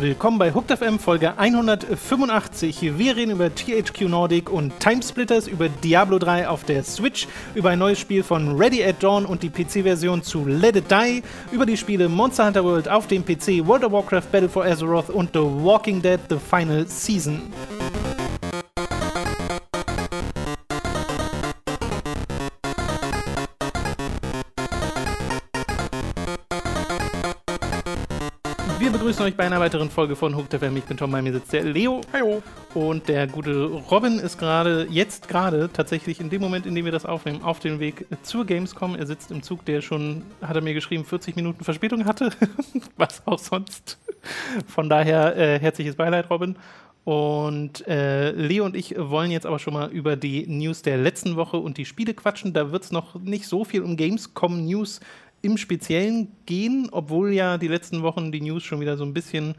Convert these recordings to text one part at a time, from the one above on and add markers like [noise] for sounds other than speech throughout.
Willkommen bei Hooked FM Folge 185. Wir reden über THQ Nordic und Timesplitters, über Diablo 3 auf der Switch, über ein neues Spiel von Ready at Dawn und die PC-Version zu Let It Die, über die Spiele Monster Hunter World auf dem PC, World of Warcraft Battle for Azeroth und The Walking Dead The Final Season. Begrüßen euch bei einer weiteren Folge von Hooked FM. Ich bin Tom, bei mir sitzt der Leo. Hallo. Und der gute Robin ist gerade, jetzt gerade, tatsächlich in dem Moment, in dem wir das aufnehmen, auf dem Weg zur Gamescom. Er sitzt im Zug, der schon, hat er mir geschrieben, 40 Minuten Verspätung hatte. [laughs] Was auch sonst. Von daher äh, herzliches Beileid, Robin. Und äh, Leo und ich wollen jetzt aber schon mal über die News der letzten Woche und die Spiele quatschen. Da wird es noch nicht so viel um Gamescom-News im Speziellen gehen, obwohl ja die letzten Wochen die News schon wieder so ein bisschen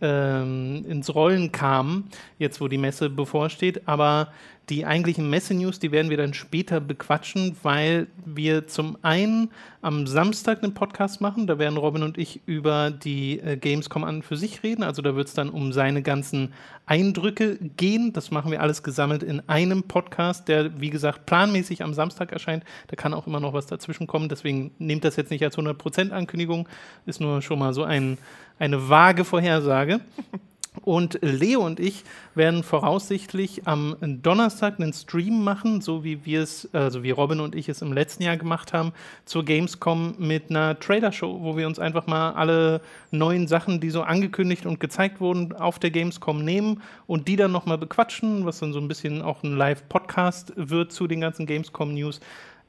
ähm, ins Rollen kamen, jetzt wo die Messe bevorsteht. Aber die eigentlichen Messe-News, die werden wir dann später bequatschen, weil wir zum einen am Samstag einen Podcast machen. Da werden Robin und ich über die äh, Gamescom an für sich reden. Also da wird es dann um seine ganzen Eindrücke gehen. Das machen wir alles gesammelt in einem Podcast, der, wie gesagt, planmäßig am Samstag erscheint. Da kann auch immer noch was dazwischen kommen. Deswegen nehmt das jetzt nicht als 100% Ankündigung. Ist nur schon mal so ein, eine vage Vorhersage. Und Leo und ich werden voraussichtlich am Donnerstag einen Stream machen, so wie wir es, also wie Robin und ich es im letzten Jahr gemacht haben, zur Gamescom mit einer Trailer-Show, wo wir uns einfach mal alle neuen Sachen, die so angekündigt und gezeigt wurden, auf der Gamescom nehmen und die dann nochmal bequatschen, was dann so ein bisschen auch ein Live-Podcast wird zu den ganzen Gamescom-News.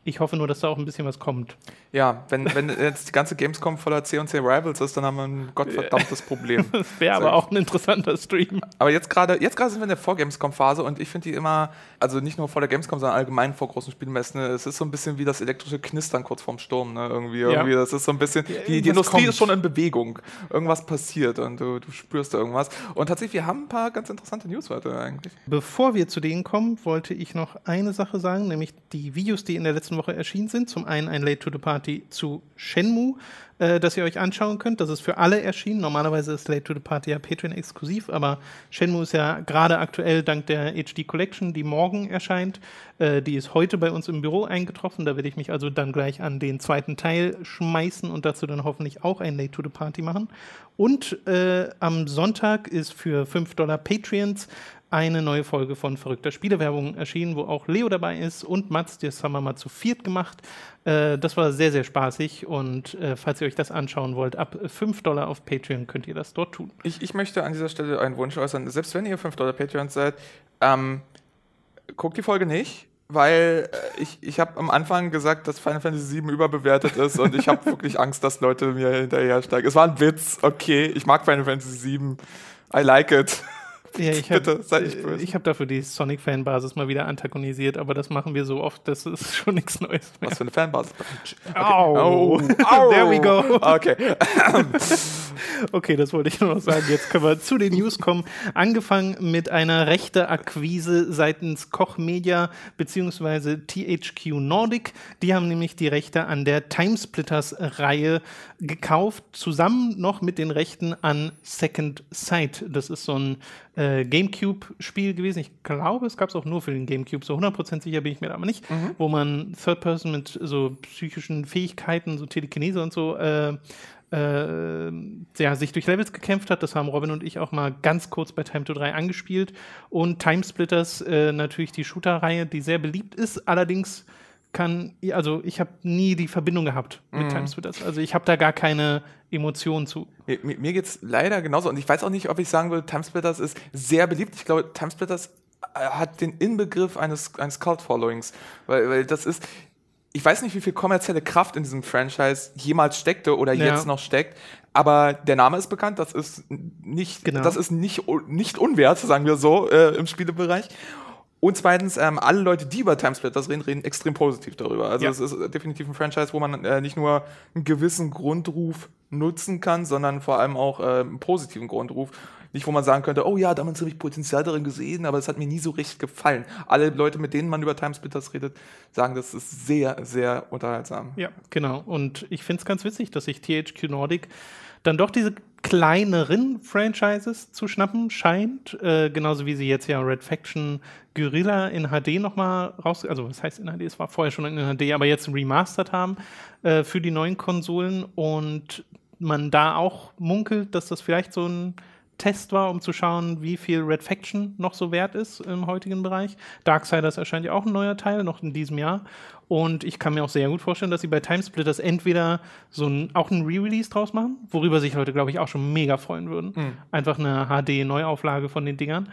Ich hoffe nur, dass da auch ein bisschen was kommt. Ja, wenn, wenn jetzt die ganze Gamescom voller C&C Rivals ist, dann haben wir ein gottverdammtes Problem. [laughs] das wäre aber auch ein interessanter Stream. Aber jetzt gerade jetzt gerade sind wir in der Vor-Gamescom-Phase und ich finde die immer, also nicht nur vor der Gamescom, sondern allgemein vor großen Spielmessen, es ist so ein bisschen wie das elektrische Knistern kurz vorm Sturm, ne? Irgendwie, ja. irgendwie das ist so ein bisschen, die, die Industrie kommt. ist schon in Bewegung. Irgendwas passiert und du, du spürst da irgendwas. Und tatsächlich, wir haben ein paar ganz interessante News heute eigentlich. Bevor wir zu denen kommen, wollte ich noch eine Sache sagen, nämlich die Videos, die in der letzten Woche erschienen sind. Zum einen ein Late to the Party zu Shenmue, äh, das ihr euch anschauen könnt. Das ist für alle erschienen. Normalerweise ist Late to the Party ja Patreon-exklusiv, aber Shenmue ist ja gerade aktuell dank der HD Collection, die morgen erscheint. Äh, die ist heute bei uns im Büro eingetroffen. Da werde ich mich also dann gleich an den zweiten Teil schmeißen und dazu dann hoffentlich auch ein Late to the Party machen. Und äh, am Sonntag ist für 5 Dollar Patreons eine neue Folge von Verrückter Spielewerbung erschienen, wo auch Leo dabei ist und Mats. Das haben wir mal zu viert gemacht. Äh, das war sehr, sehr spaßig und äh, falls ihr euch das anschauen wollt, ab 5 Dollar auf Patreon könnt ihr das dort tun. Ich, ich möchte an dieser Stelle einen Wunsch äußern. Selbst wenn ihr 5 Dollar Patreon seid, ähm, guckt die Folge nicht, weil äh, ich, ich habe am Anfang gesagt, dass Final Fantasy VII überbewertet ist und ich habe wirklich [laughs] Angst, dass Leute mir hinterhersteigen. Es war ein Witz, okay, ich mag Final Fantasy VII. I like it. [laughs] Ja, ich habe hab dafür die Sonic-Fanbasis mal wieder antagonisiert, aber das machen wir so oft, das ist [laughs] schon nichts Neues mehr. Was für eine Fanbasis? Okay. Au. Au. [laughs] There we go. Okay. okay, das wollte ich nur noch sagen. Jetzt können wir zu den News kommen. Angefangen mit einer rechte Akquise seitens Koch Media bzw. THQ Nordic. Die haben nämlich die Rechte an der Timesplitters-Reihe gekauft, zusammen noch mit den Rechten an Second Sight. Das ist so ein äh, GameCube-Spiel gewesen. Ich glaube, es gab es auch nur für den GameCube. So 100% sicher bin ich mir aber nicht. Mhm. Wo man Third Person mit so psychischen Fähigkeiten, so Telekinese und so, äh, äh, ja, sich durch Levels gekämpft hat. Das haben Robin und ich auch mal ganz kurz bei Time to 3 angespielt. Und Timesplitters äh, natürlich die Shooter-Reihe, die sehr beliebt ist. Allerdings kann, also ich habe nie die Verbindung gehabt mit mhm. Timesplitters. Also ich habe da gar keine Emotionen zu. Mir, mir geht es leider genauso. Und ich weiß auch nicht, ob ich sagen würde, Timesplitters ist sehr beliebt. Ich glaube, Timesplitters äh, hat den Inbegriff eines, eines Cult-Followings. Weil, weil das ist, ich weiß nicht, wie viel kommerzielle Kraft in diesem Franchise jemals steckte oder ja. jetzt noch steckt, aber der Name ist bekannt, das ist nicht, genau. das ist nicht, nicht unwert, sagen wir so, äh, im Spielebereich. Und zweitens, ähm, alle Leute, die über Timesplitters reden, reden extrem positiv darüber. Also ja. es ist definitiv ein Franchise, wo man äh, nicht nur einen gewissen Grundruf nutzen kann, sondern vor allem auch äh, einen positiven Grundruf. nicht, wo man sagen könnte, oh ja, damals habe ich Potenzial darin gesehen, aber es hat mir nie so richtig gefallen. Alle Leute, mit denen man über Timesplitters redet, sagen, das ist sehr, sehr unterhaltsam. Ja, genau. Und ich finde es ganz witzig, dass sich THQ Nordic dann doch diese kleineren Franchises zu schnappen scheint, äh, genauso wie sie jetzt ja Red Faction Guerilla in HD nochmal raus, also was heißt in HD, es war vorher schon in HD, aber jetzt remastered haben äh, für die neuen Konsolen. Und man da auch munkelt, dass das vielleicht so ein Test war, um zu schauen, wie viel Red Faction noch so wert ist im heutigen Bereich. Darksiders erscheint ja auch ein neuer Teil, noch in diesem Jahr. Und ich kann mir auch sehr gut vorstellen, dass sie bei Timesplitters entweder so ein, auch ein Re-Release draus machen, worüber sich Leute, glaube ich, auch schon mega freuen würden. Mhm. Einfach eine HD-Neuauflage von den Dingern.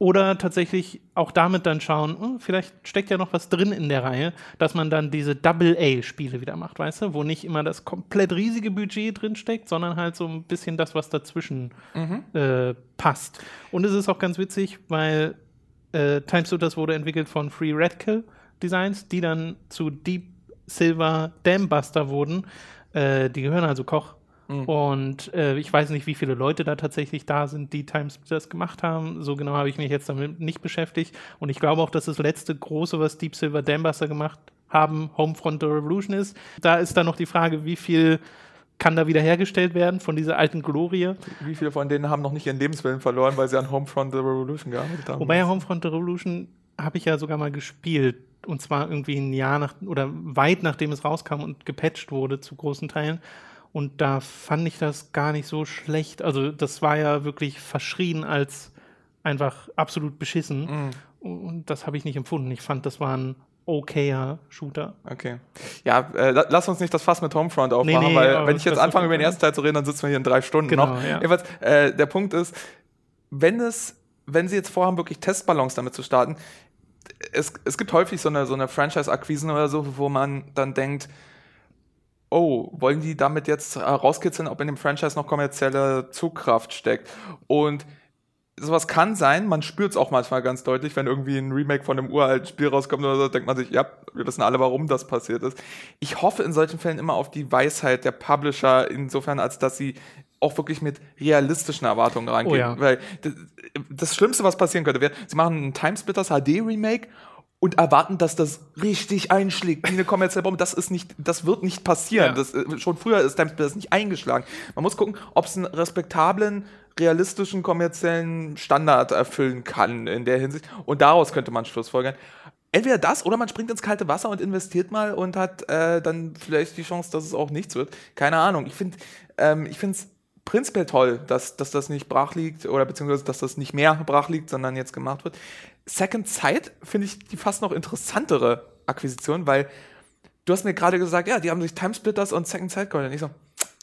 Oder tatsächlich auch damit dann schauen, hm, vielleicht steckt ja noch was drin in der Reihe, dass man dann diese Double-A-Spiele wieder macht, weißt du, wo nicht immer das komplett riesige Budget drin steckt, sondern halt so ein bisschen das, was dazwischen mhm. äh, passt. Und es ist auch ganz witzig, weil äh, Timesplitters wurde entwickelt von Free Radical Designs, die dann zu Deep Silver Dambuster wurden. Äh, die gehören also Koch Mhm. Und äh, ich weiß nicht, wie viele Leute da tatsächlich da sind, die Timesplitters gemacht haben. So genau habe ich mich jetzt damit nicht beschäftigt. Und ich glaube auch, dass das letzte große, was Deep Silver Dambuster gemacht haben, Homefront The Revolution ist. Da ist dann noch die Frage, wie viel kann da wiederhergestellt werden von dieser alten Glorie. Wie viele von denen haben noch nicht ihren Lebenswillen verloren, weil sie an Homefront The Revolution gearbeitet haben? Wobei ja Homefront The Revolution habe ich ja sogar mal gespielt. Und zwar irgendwie ein Jahr nach oder weit nachdem es rauskam und gepatcht wurde zu großen Teilen. Und da fand ich das gar nicht so schlecht. Also das war ja wirklich verschrien als einfach absolut beschissen. Mhm. Und das habe ich nicht empfunden. Ich fand, das war ein okayer Shooter. Okay. Ja, äh, lass uns nicht das Fass mit Homefront aufmachen, nee, nee, weil wenn ich jetzt anfange, über den ersten Teil zu reden, dann sitzen wir hier in drei Stunden genau, noch. Ja. Jedenfalls, äh, der Punkt ist, wenn es, wenn sie jetzt vorhaben, wirklich Testballons damit zu starten, es, es gibt häufig so eine, so eine Franchise-Akquisen oder so, wo man dann denkt, oh, wollen die damit jetzt herauskitzeln, ob in dem Franchise noch kommerzielle Zugkraft steckt? Und sowas kann sein, man spürt es auch manchmal ganz deutlich, wenn irgendwie ein Remake von einem uralten Spiel rauskommt oder so, denkt man sich, ja, wir wissen alle, warum das passiert ist. Ich hoffe in solchen Fällen immer auf die Weisheit der Publisher, insofern, als dass sie auch wirklich mit realistischen Erwartungen reingehen. Oh ja. Weil das, das, Schlimmste, was passieren könnte, wäre, sie machen ein Timesplitters HD Remake und erwarten, dass das richtig einschlägt wie eine kommerzielle Bombe. Das ist nicht, das wird nicht passieren. Ja. Das, äh, schon früher ist das nicht eingeschlagen. Man muss gucken, ob es einen respektablen, realistischen, kommerziellen Standard erfüllen kann in der Hinsicht. Und daraus könnte man Schlussfolgern. Entweder das oder man springt ins kalte Wasser und investiert mal und hat äh, dann vielleicht die Chance, dass es auch nichts wird. Keine Ahnung. Ich finde ähm, ich finde es prinzipiell toll, dass, dass das nicht brach liegt oder beziehungsweise dass das nicht mehr brach liegt, sondern jetzt gemacht wird. Second Sight finde ich die fast noch interessantere Akquisition, weil du hast mir gerade gesagt, ja, die haben sich Timesplitters und Second Sight geholt. Und ich so,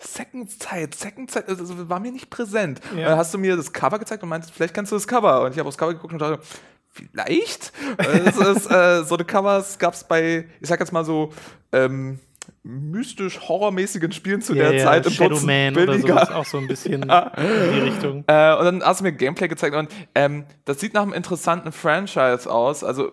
Second Sight, Second Sight, also war mir nicht präsent. Ja. dann hast du mir das Cover gezeigt und meintest, vielleicht kennst du das Cover. Und ich habe aufs Cover geguckt und dachte, vielleicht? [laughs] ist, äh, so eine Covers gab es bei, ich sag jetzt mal so, ähm, mystisch horrormäßigen Spielen zu ja, der ja, Zeit. Shadow Man oder so ist auch so ein bisschen [laughs] ja. in die Richtung. Äh, und dann hast du mir Gameplay gezeigt und ähm, das sieht nach einem interessanten Franchise aus. Also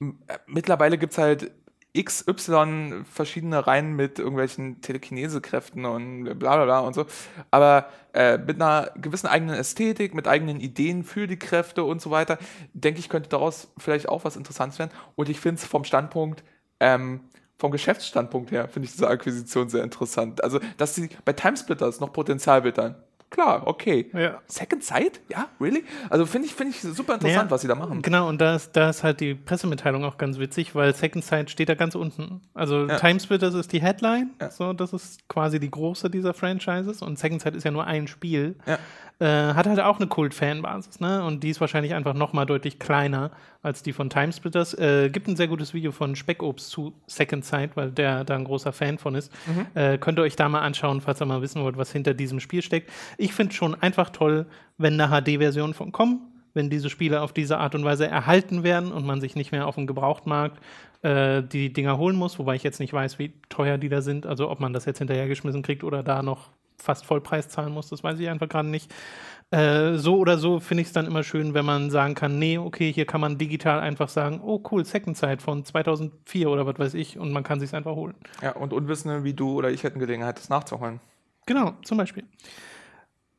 äh, mittlerweile gibt es halt XY verschiedene Reihen mit irgendwelchen Telekinesekräften und bla bla bla und so. Aber äh, mit einer gewissen eigenen Ästhetik, mit eigenen Ideen für die Kräfte und so weiter, denke ich, könnte daraus vielleicht auch was Interessantes werden. Und ich finde es vom Standpunkt, ähm, vom Geschäftsstandpunkt her finde ich diese Akquisition sehr interessant. Also, dass sie bei Timesplitters noch Potenzial wittern. Klar, okay. Ja. Second Sight? Ja, really? Also finde ich, find ich super interessant, naja, was sie da machen. Genau, und da ist, da ist halt die Pressemitteilung auch ganz witzig, weil Second Sight steht da ganz unten. Also ja. Timesplitters ist die Headline, ja. so, das ist quasi die große dieser Franchises und Second Sight ist ja nur ein Spiel. Ja. Äh, hat halt auch eine Kult-Fanbasis, ne? Und die ist wahrscheinlich einfach noch mal deutlich kleiner als die von Timesplitters. Äh, gibt ein sehr gutes Video von Speckobst zu Second Sight, weil der da ein großer Fan von ist. Mhm. Äh, könnt ihr euch da mal anschauen, falls ihr mal wissen wollt, was hinter diesem Spiel steckt. Ich finde schon einfach toll, wenn eine HD-Version von kommt, wenn diese Spiele auf diese Art und Weise erhalten werden und man sich nicht mehr auf dem Gebrauchtmarkt äh, die Dinger holen muss, wobei ich jetzt nicht weiß, wie teuer die da sind, also ob man das jetzt hinterhergeschmissen kriegt oder da noch fast Vollpreis zahlen muss, das weiß ich einfach gerade nicht. Äh, so oder so finde ich es dann immer schön, wenn man sagen kann, nee, okay, hier kann man digital einfach sagen, oh cool, Second Sight von 2004 oder was weiß ich und man kann sich einfach holen. Ja, und Unwissende wie du oder ich hätten Gelegenheit, das nachzuholen. Genau, zum Beispiel.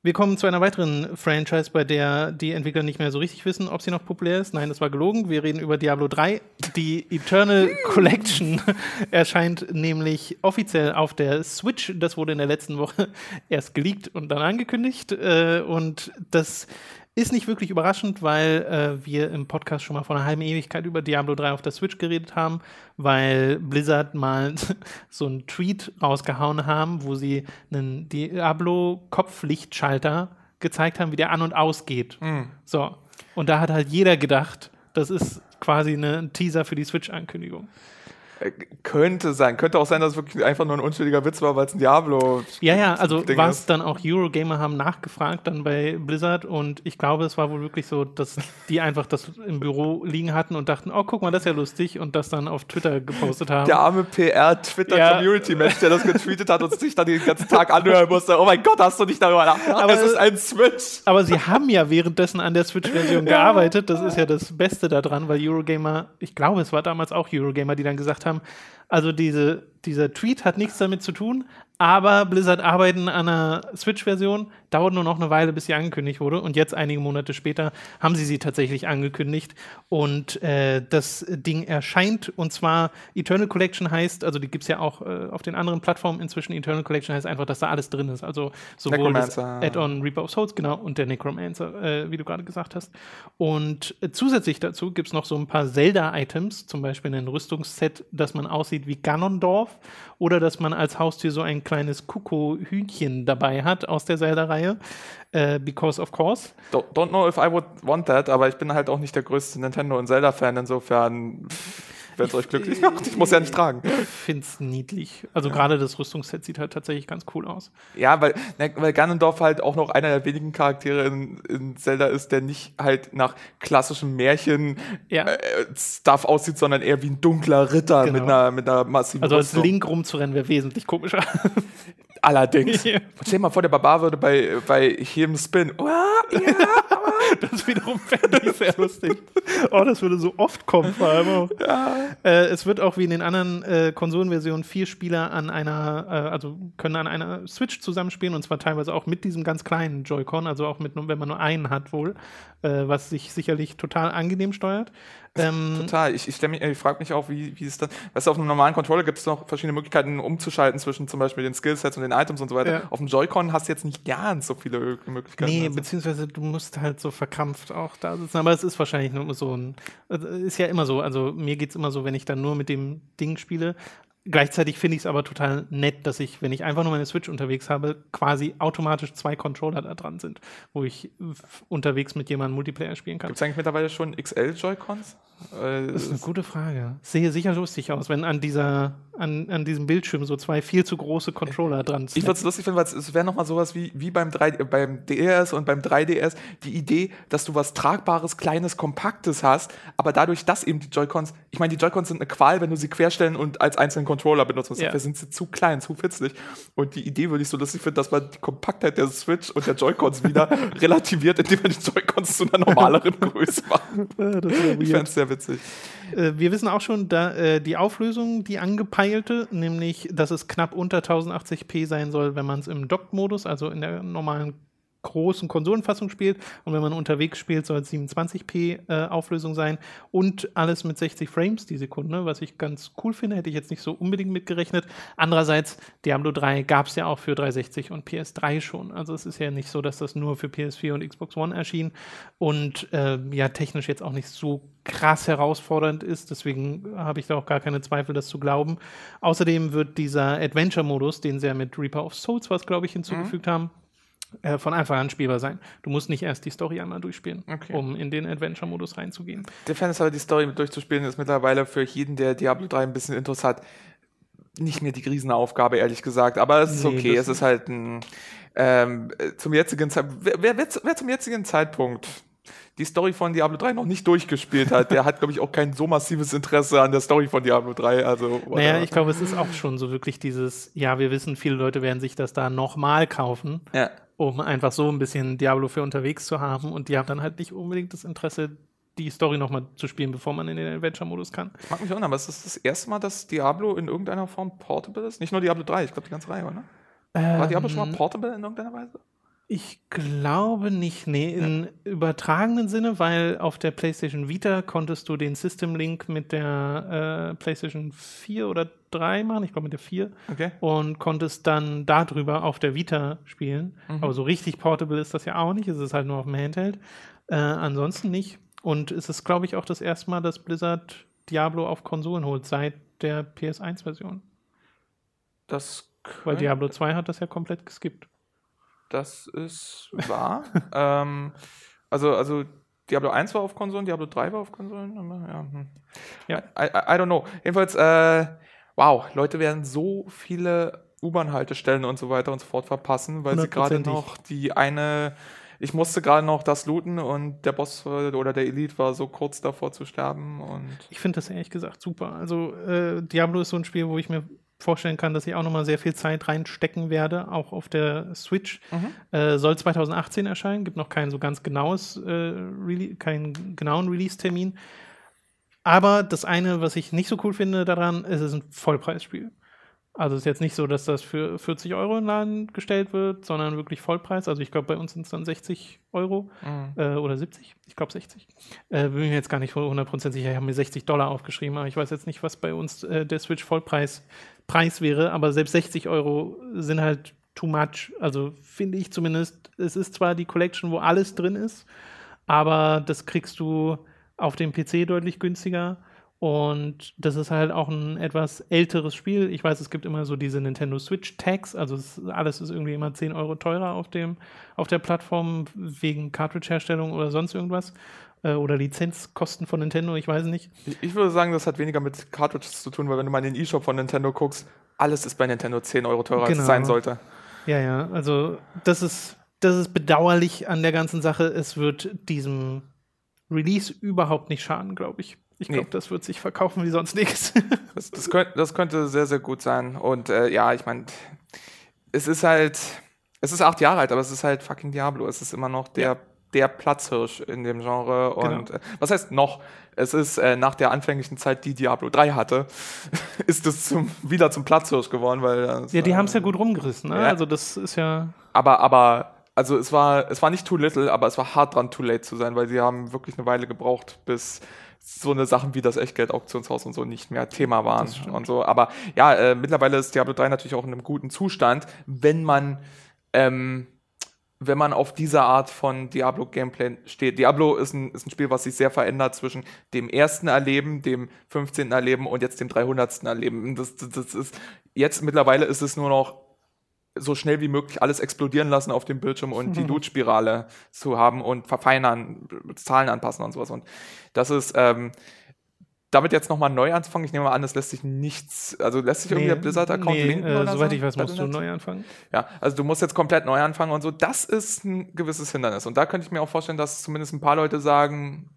Wir kommen zu einer weiteren Franchise, bei der die Entwickler nicht mehr so richtig wissen, ob sie noch populär ist. Nein, das war gelogen. Wir reden über Diablo 3. Die Eternal Collection [laughs] erscheint nämlich offiziell auf der Switch. Das wurde in der letzten Woche [laughs] erst geleakt und dann angekündigt. Äh, und das ist nicht wirklich überraschend, weil äh, wir im Podcast schon mal vor einer halben Ewigkeit über Diablo 3 auf der Switch geredet haben, weil Blizzard mal [laughs] so einen Tweet rausgehauen haben, wo sie einen Diablo-Kopflichtschalter gezeigt haben, wie der an- und ausgeht. Mhm. So. Und da hat halt jeder gedacht, das ist quasi ein Teaser für die Switch-Ankündigung. Äh, Könnte sein. Könnte auch sein, dass es wirklich einfach nur ein unschuldiger Witz war, weil es ein Diablo. Ja, ja, also was ist. dann auch Eurogamer haben nachgefragt dann bei Blizzard und ich glaube, es war wohl wirklich so, dass die einfach das im Büro liegen hatten und dachten, oh, guck mal, das ist ja lustig und das dann auf Twitter gepostet haben. Der arme PR-Twitter-Community-Mensch, der das getweetet hat und sich dann den ganzen Tag anhören musste. Oh mein Gott, hast du nicht darüber nachgedacht? Aber- es ist ein Switch. Aber sie haben ja währenddessen an der Switch-Version gearbeitet. Das ist ja das Beste daran, weil Eurogamer, ich glaube, es war damals auch Eurogamer, die dann gesagt haben, also diese, dieser Tweet hat nichts damit zu tun, aber Blizzard arbeiten an einer Switch-Version, dauert nur noch eine Weile, bis sie angekündigt wurde. Und jetzt, einige Monate später, haben sie sie tatsächlich angekündigt. Und äh, das Ding erscheint, und zwar Eternal Collection heißt, also die gibt es ja auch äh, auf den anderen Plattformen inzwischen, Eternal Collection heißt einfach, dass da alles drin ist. Also sowohl das. Add-on Reaper of Souls, genau, und der Necromancer, äh, wie du gerade gesagt hast. Und zusätzlich dazu gibt es noch so ein paar Zelda-Items, zum Beispiel ein Rüstungsset, das man aussieht wie Ganondorf, oder dass man als Haustier so ein kleines Kuko-Hühnchen dabei hat aus der Zelda-Reihe, äh, because of course. Don't, don't know if I would want that, aber ich bin halt auch nicht der größte Nintendo- und Zelda-Fan, insofern, wenn es euch glücklich macht, ich muss ja nicht tragen. Ich finde es niedlich. Also gerade das Rüstungsset sieht halt tatsächlich ganz cool aus. Ja, weil, ne, weil Ganondorf halt auch noch einer der wenigen Charaktere in, in Zelda ist, der nicht halt nach klassischem Märchen Ja. äh, Stuff aussieht, sondern eher wie ein dunkler Ritter Genau. mit, einer, mit einer massiven Also als Rüstung. Link rumzurennen wäre wesentlich komischer. [laughs] Allerdings. Ja. Stell dir mal vor, der Barbar würde bei, bei jedem Spin. Uah, ja. [laughs] Das wiederum fände ich sehr [laughs] lustig. Oh, das würde so oft kommen, vor allem auch. Äh, es wird auch wie in den anderen äh, Konsolenversionen vier Spieler an einer, äh, also können an einer Switch zusammenspielen und zwar teilweise auch mit diesem ganz kleinen Joy-Con, also auch mit, wenn man nur einen hat wohl, äh, was sich sicherlich total angenehm steuert. Ähm, [laughs] Total. Ich, ich, mich- ich frage mich auch, wie, wie es dann. Weißt du, auf einem normalen Controller gibt es noch verschiedene Möglichkeiten, umzuschalten zwischen zum Beispiel den Skillsets und den Items und so weiter. Ja. Auf dem Joy-Con hast du jetzt nicht ganz so viele Möglichkeiten. Nee, Also, beziehungsweise du musst halt so verkrampft auch da sitzen. Aber es ist wahrscheinlich nur so ein. Ist ja immer so. Also mir geht es immer so, wenn ich dann nur mit dem Ding spiele. Gleichzeitig finde ich es aber total nett, dass ich, wenn ich einfach nur meine Switch unterwegs habe, quasi automatisch zwei Controller da dran sind, wo ich f- unterwegs mit jemandem Multiplayer spielen kann. Gibt es eigentlich mittlerweile schon XL-Joy-Cons? Äh, Das ist eine gute Frage. Sehe sicher lustig aus, wenn an dieser, an, an diesem Bildschirm so zwei viel zu große Controller dran ich sind. würde es lustig finden, weil es- wäre nochmal sowas wie, wie beim, 3, äh, beim DS und beim 3DS, die Idee, dass du was Tragbares, Kleines, Kompaktes hast, aber dadurch, dass eben die Joy-Cons, ich meine, die Joy-Cons sind eine Qual, wenn du sie querstellen und als einzelnen Controller benutzt. Ja. Dafür sind sie zu klein, zu fitzlig. Und die Idee würde ich so lustig finden, dass man die Kompaktheit der Switch und der Joy-Cons wieder [laughs] relativiert, indem man die Joy-Cons zu einer normaleren [laughs] Größe macht. Ich fände es sehr witzig. Äh, wir wissen auch schon, da äh, die Auflösung, die angepeilte, nämlich, dass es knapp unter 1080p sein soll, wenn man es im Docked-Modus, also in der normalen großen Konsolenfassung spielt. Und wenn man unterwegs spielt, soll es 27p äh, Auflösung sein. Und alles mit 60 Frames die Sekunde, was ich ganz cool finde. Hätte ich jetzt nicht so unbedingt mitgerechnet. Andererseits, Diablo 3 gab es ja auch für 360 und PS3 schon. Also es ist ja nicht so, dass das nur für PS4 und Xbox One erschien. Und äh, ja, technisch jetzt auch nicht so krass herausfordernd ist. Deswegen habe ich da auch gar keine Zweifel, das zu glauben. Außerdem wird dieser Adventure-Modus, den sie ja mit Reaper of Souls, was glaube ich, hinzugefügt haben, äh, von Anfang an spielbar sein. Du musst nicht erst die Story einmal durchspielen, Okay. um in den Adventure-Modus reinzugehen. Der Fan ist aber die Story mit durchzuspielen, ist mittlerweile für jeden, der Diablo 3 ein bisschen Interesse hat, nicht mehr die Riesenaufgabe, ehrlich gesagt. Aber es ist Nee, okay. Es ist halt ein, ähm, äh, zum jetzigen Zeitpunkt, wer, wer, wer, zu- wer zum jetzigen Zeitpunkt die Story von Diablo 3 noch nicht durchgespielt hat, der hat, glaube ich, auch kein so massives Interesse an der Story von Diablo 3. Also, Naja, ich glaube, es ist auch schon so wirklich dieses, ja, wir wissen, viele Leute werden sich das da nochmal kaufen, ja. Um einfach so ein bisschen Diablo für unterwegs zu haben. Und die haben dann halt nicht unbedingt das Interesse, die Story nochmal zu spielen, bevor man in den Adventure-Modus kann. Ich mag mich wundern, aber es ist das erste Mal, dass Diablo in irgendeiner Form portable ist. Nicht nur Diablo 3, ich glaube die ganze Reihe, oder? War Diablo schon mal Ähm, portable in irgendeiner Weise? Ich glaube nicht, nee, in übertragenen Sinne, weil auf der PlayStation Vita konntest du den System Link mit der äh, PlayStation 4 oder 3 machen, ich glaube mit der 4, Okay. und konntest dann darüber auf der Vita spielen. Mhm. Aber so richtig portable ist das ja auch nicht, es ist halt nur auf dem Handheld. Äh, ansonsten nicht. Und es ist, glaube ich, auch das erste Mal, dass Blizzard Diablo auf Konsolen holt, seit der PS1-Version. Das, Weil Diablo 2 hat das ja komplett geskippt. Das ist wahr. [laughs] ähm, also, also Diablo 1 war auf Konsolen, Diablo 3 war auf Konsolen. Ja, hm. Ja. I, I, I don't know. Jedenfalls, äh, wow, Leute werden so viele U-Bahn-Haltestellen und so weiter und so fort verpassen, weil sie gerade noch die eine. Ich musste gerade noch das looten und der Boss oder der Elite war so kurz davor zu sterben und Ich finde das ehrlich gesagt super. Also äh, Diablo ist so ein Spiel, wo ich mir vorstellen kann, dass ich auch nochmal sehr viel Zeit reinstecken werde, auch auf der Switch. Äh, soll 2018 erscheinen, gibt noch kein so ganz genaues, äh, Rele keinen genauen Release-Termin. Aber das eine, was ich nicht so cool finde daran, ist, es ist ein Vollpreisspiel. Also es ist jetzt nicht so, dass das für 40 Euro im Laden gestellt wird, sondern wirklich Vollpreis. Also ich glaube, bei uns sind es dann 60 Euro äh, oder 70. Ich glaube 60. Äh, bin mir jetzt gar nicht 100% sicher. Ich habe mir 60 Dollar aufgeschrieben, aber ich weiß jetzt nicht, was bei uns äh, der Switch Vollpreis Preis wäre. Aber selbst 60 Euro sind halt too much. Also finde ich zumindest. Es ist zwar die Collection, wo alles drin ist, aber das kriegst du auf dem PC deutlich günstiger. Und das ist halt auch ein etwas älteres Spiel. Ich weiß, es gibt immer so diese Nintendo Switch Tags, also es, alles ist irgendwie immer 10 Euro teurer auf, dem, auf der Plattform wegen Cartridge-Herstellung oder sonst irgendwas. Äh, oder Lizenzkosten von Nintendo, ich weiß nicht. Ich, würde sagen, das hat weniger mit Cartridges zu tun, weil wenn du mal in den E-Shop von Nintendo guckst, alles ist bei Nintendo 10 Euro teurer, als Genau. es sein sollte. Ja, ja, also das ist, das ist bedauerlich an der ganzen Sache. Es wird diesem Release überhaupt nicht schaden, glaube ich. Ich glaube, Nee. das wird sich verkaufen wie sonst nichts. [laughs] Das, das, könnte, das könnte sehr, sehr gut sein. Und äh, ja, ich meine, es ist halt, es ist acht Jahre alt, aber es ist halt fucking Diablo. Es ist immer noch der, Ja. Der Platzhirsch in dem Genre. Und Genau. äh, was heißt noch? Es ist äh, nach der anfänglichen Zeit, die Diablo 3 hatte, [laughs] ist es zum, wieder zum Platzhirsch geworden, weil das, ja, die äh, haben es ja gut rumgerissen. Ne? Ja. Also das ist ja Aber, aber, also es war, es war nicht too little, aber es war hart dran, too late zu sein, weil sie haben wirklich eine Weile gebraucht, bis so eine Sachen wie das Echtgeld-Auktionshaus und so nicht mehr Thema waren und so. Aber ja, äh, mittlerweile ist Diablo 3 natürlich auch in einem guten Zustand, wenn man, ähm, wenn man auf diese Art von Diablo-Gameplay steht. Diablo ist ein, ist ein Spiel, was sich sehr verändert zwischen dem ersten Erleben, dem 15. Erleben und jetzt dem 300. Erleben. Das, das, das ist, jetzt mittlerweile ist es nur noch so schnell wie möglich alles explodieren lassen auf dem Bildschirm und die Loot-Spirale zu haben und verfeinern, Zahlen anpassen und sowas. Und das ist, ähm, damit jetzt nochmal neu anzufangen, ich nehme mal an, es lässt sich nichts, also lässt sich irgendwie der Blizzard-Account nee, linken äh, oder Soweit so? ich weiß, musst du Battle.net? neu anfangen. Ja, also du musst jetzt komplett neu anfangen und so. Das ist ein gewisses Hindernis. Und da könnte ich mir auch vorstellen, dass zumindest ein paar Leute sagen,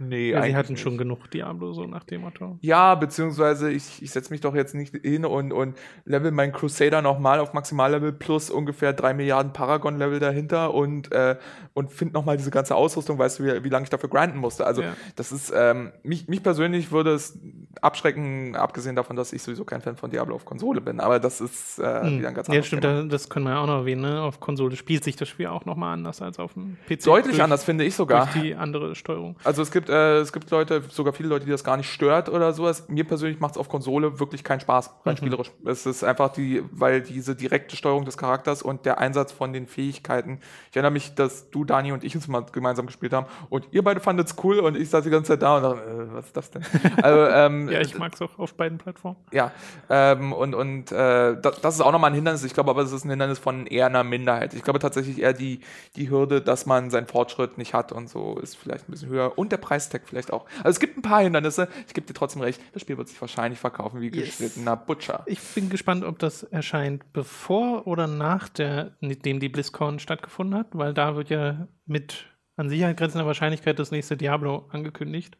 nee, Ja, sie hatten nicht. schon genug Diablo, so nach dem Motto. Ja, beziehungsweise ich, ich setze mich doch jetzt nicht hin und, und level meinen Crusader nochmal auf Maximallevel plus ungefähr drei Milliarden Paragon-Level dahinter und, äh, und finde nochmal diese ganze Ausrüstung, weißt du, wie, wie lange ich dafür grinden musste. Also Ja. das ist, ähm, mich, mich persönlich würde es abschrecken, abgesehen davon, dass ich sowieso kein Fan von Diablo auf Konsole bin, aber das ist äh, Hm. wieder ein ganz Ja, anderes stimmt, Thema. da- das können wir ja auch noch erwähnen. Ne? Auf Konsole spielt sich das Spiel auch nochmal anders als auf dem PC. Deutlich durch, anders, finde ich sogar. Durch die andere Steuerung. Also es gibt, äh, es gibt Leute, sogar viele Leute, die das gar nicht stört oder sowas. Mir persönlich macht es auf Konsole wirklich keinen Spaß, rein Mhm. spielerisch. Es ist einfach die, weil diese direkte Steuerung des Charakters und der Einsatz von den Fähigkeiten. Ich erinnere mich, dass du, Dani und ich uns mal gemeinsam gespielt haben und ihr beide fandet es cool und ich saß die ganze Zeit da und dachte, äh, was ist das denn? [laughs] also, ähm, Ja, ich mag es auch auf beiden Plattformen. ja, ähm, und, und äh, das, das ist auch nochmal ein Hindernis. Ich glaube aber, es ist ein Hindernis von eher einer Minderheit. Ich glaube tatsächlich eher die, die Hürde, dass man seinen Fortschritt nicht hat und so ist vielleicht ein bisschen höher. Und der Preistag vielleicht auch. Also es gibt ein paar Hindernisse. Ich gebe dir trotzdem recht, das Spiel wird sich wahrscheinlich verkaufen wie Yes. geschnittener Butcher. Ich bin gespannt, ob das erscheint bevor oder nach der, dem die BlizzCon stattgefunden hat, weil da wird ja mit an Sicherheit grenzender Wahrscheinlichkeit das nächste Diablo angekündigt,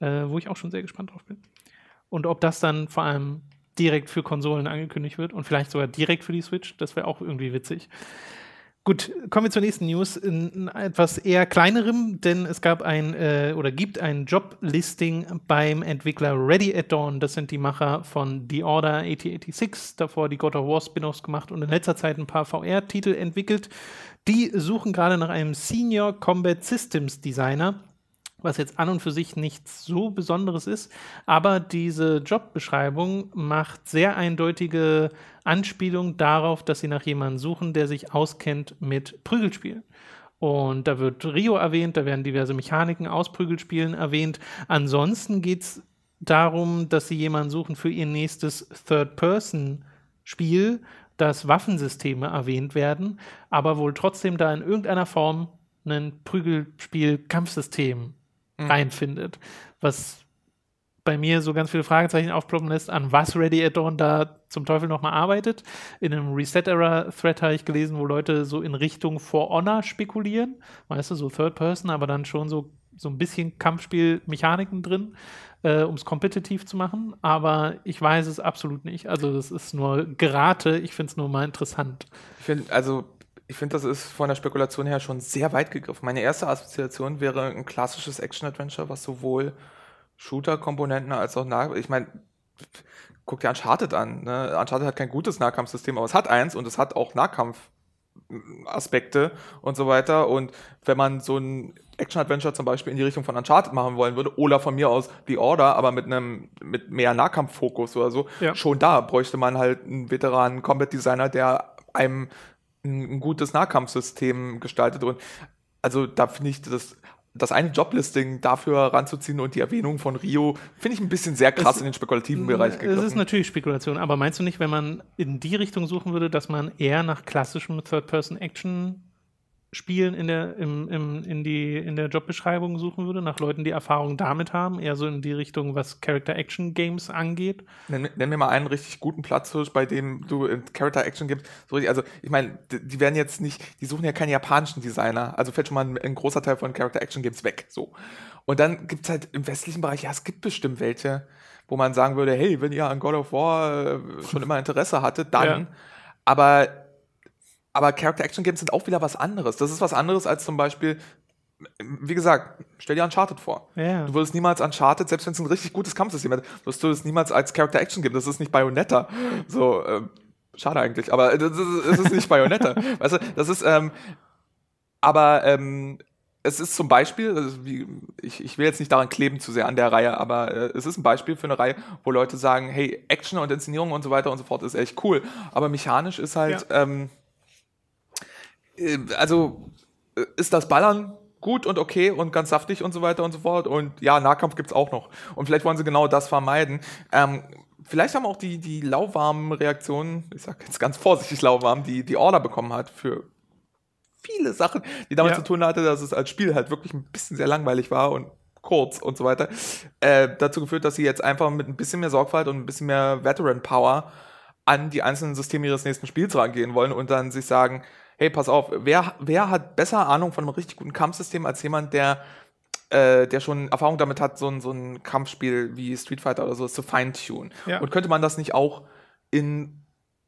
äh, wo ich auch schon sehr gespannt drauf bin. Und ob das dann vor allem direkt für Konsolen angekündigt wird und vielleicht sogar direkt für die Switch, das wäre auch irgendwie witzig. Gut, kommen wir zur nächsten News. In etwas eher kleinerem, denn es gab ein äh, oder gibt ein Joblisting beim Entwickler Ready at Dawn. Das sind die Macher von The Order 8086, davor die God of War Spin-offs gemacht und in letzter Zeit ein paar VR-Titel entwickelt. Die suchen gerade nach einem Senior Combat Systems Designer was jetzt an und für sich nichts so Besonderes ist, aber diese Jobbeschreibung macht sehr eindeutige Anspielung darauf, dass sie nach jemandem suchen, der sich auskennt mit Prügelspielen. Und da wird Rio erwähnt, da werden diverse Mechaniken aus Prügelspielen erwähnt. Ansonsten geht es darum, dass sie jemanden suchen für ihr nächstes Third-Person-Spiel, dass Waffensysteme erwähnt werden, aber wohl trotzdem da in irgendeiner Form ein Prügelspiel-Kampfsystem mhm. reinfindet. Was bei mir so ganz viele Fragezeichen aufploppen lässt, an was Ready at Dawn da zum Teufel nochmal arbeitet. In einem Reset-Era-Thread habe ich gelesen, wo Leute so in Richtung For Honor spekulieren. Weißt du, so Third Person, aber dann schon so, so ein bisschen Kampfspiel-Mechaniken drin, äh, um es kompetitiv zu machen. Aber ich weiß es absolut nicht. Also, das ist nur Gerate. Ich finde es nur mal interessant. Ich finde, also ich finde, das ist von der Spekulation her schon sehr weit gegriffen. Meine erste Assoziation wäre ein klassisches Action-Adventure, was sowohl Shooter-Komponenten als auch nah. Ich meine, guck dir Uncharted an. Ne? Uncharted hat kein gutes Nahkampfsystem, aber es hat eins und es hat auch Nahkampf-Aspekte und so weiter. Und wenn man so ein Action-Adventure zum Beispiel in die Richtung von Uncharted machen wollen würde, oder von mir aus The Order, aber mit einem mit mehr Nahkampffokus oder so, ja. schon da bräuchte man halt einen Veteranen Combat Designer, der einem ein, gutes Nahkampfsystem gestaltet. Und also da finde ich das das eine Joblisting dafür ranzuziehen und die Erwähnung von Rio, finde ich ein bisschen sehr krass es, in den spekulativen Bereich gegriffen. Es ist natürlich Spekulation, aber meinst du nicht, wenn man in die Richtung suchen würde, dass man eher nach klassischem Third-Person-Action Spielen in der, im, im, in, die, in der Jobbeschreibung suchen würde, nach Leuten, die Erfahrung damit haben, eher so in die Richtung, was Character-Action-Games angeht. Nenn, nenn, mir mal einen richtig guten Platz, bei dem du Character-Action gibst. Also, ich meine, die werden jetzt nicht, die suchen ja keine japanischen Designer, also fällt schon mal ein, ein großer Teil von Character-Action-Games weg. So. Und dann gibt es halt im westlichen Bereich, ja, es gibt bestimmt welche, wo man sagen würde, hey, wenn ihr an God of War äh, schon immer Interesse hattet, dann. Ja. Aber aber Character-Action-Games sind auch wieder was anderes. Das ist was anderes als zum Beispiel, wie gesagt, stell dir Uncharted vor. Ja. Du würdest niemals Uncharted, selbst wenn es ein richtig gutes Kampfsystem hat, wirst du es niemals als Character-Action geben. Das ist nicht Bayonetta. So, äh, schade eigentlich, aber das ist, das ist nicht Bayonetta. [laughs] weißt du, das ist, ähm, aber ähm, es ist zum Beispiel, also wie, ich, ich will jetzt nicht daran kleben zu sehr an der Reihe, aber äh, es ist ein Beispiel für eine Reihe, wo Leute sagen, hey, Action und Inszenierung und so weiter und so fort ist echt cool, aber mechanisch ist halt, ja. ähm, äh, also äh, ist das Ballern gut und okay und ganz saftig und so weiter und so fort. Und ja, Nahkampf gibt's auch noch. Und vielleicht wollen sie genau das vermeiden. Ähm, vielleicht haben auch die, die lauwarmen Reaktionen, ich sag jetzt ganz vorsichtig lauwarm, die die Order bekommen hat für viele Sachen, die damit ja. zu tun hatte, dass es als Spiel halt wirklich ein bisschen sehr langweilig war und kurz und so weiter, äh, dazu geführt, dass sie jetzt einfach mit ein bisschen mehr Sorgfalt und ein bisschen mehr Veteran Power an die einzelnen Systeme ihres nächsten Spiels rangehen wollen und dann sich sagen, hey, pass auf, wer, wer hat besser Ahnung von einem richtig guten Kampfsystem als jemand, der, äh, der schon Erfahrung damit hat, so ein, so ein Kampfspiel wie Street Fighter oder so zu feintunen? Ja. Und könnte man das nicht auch in,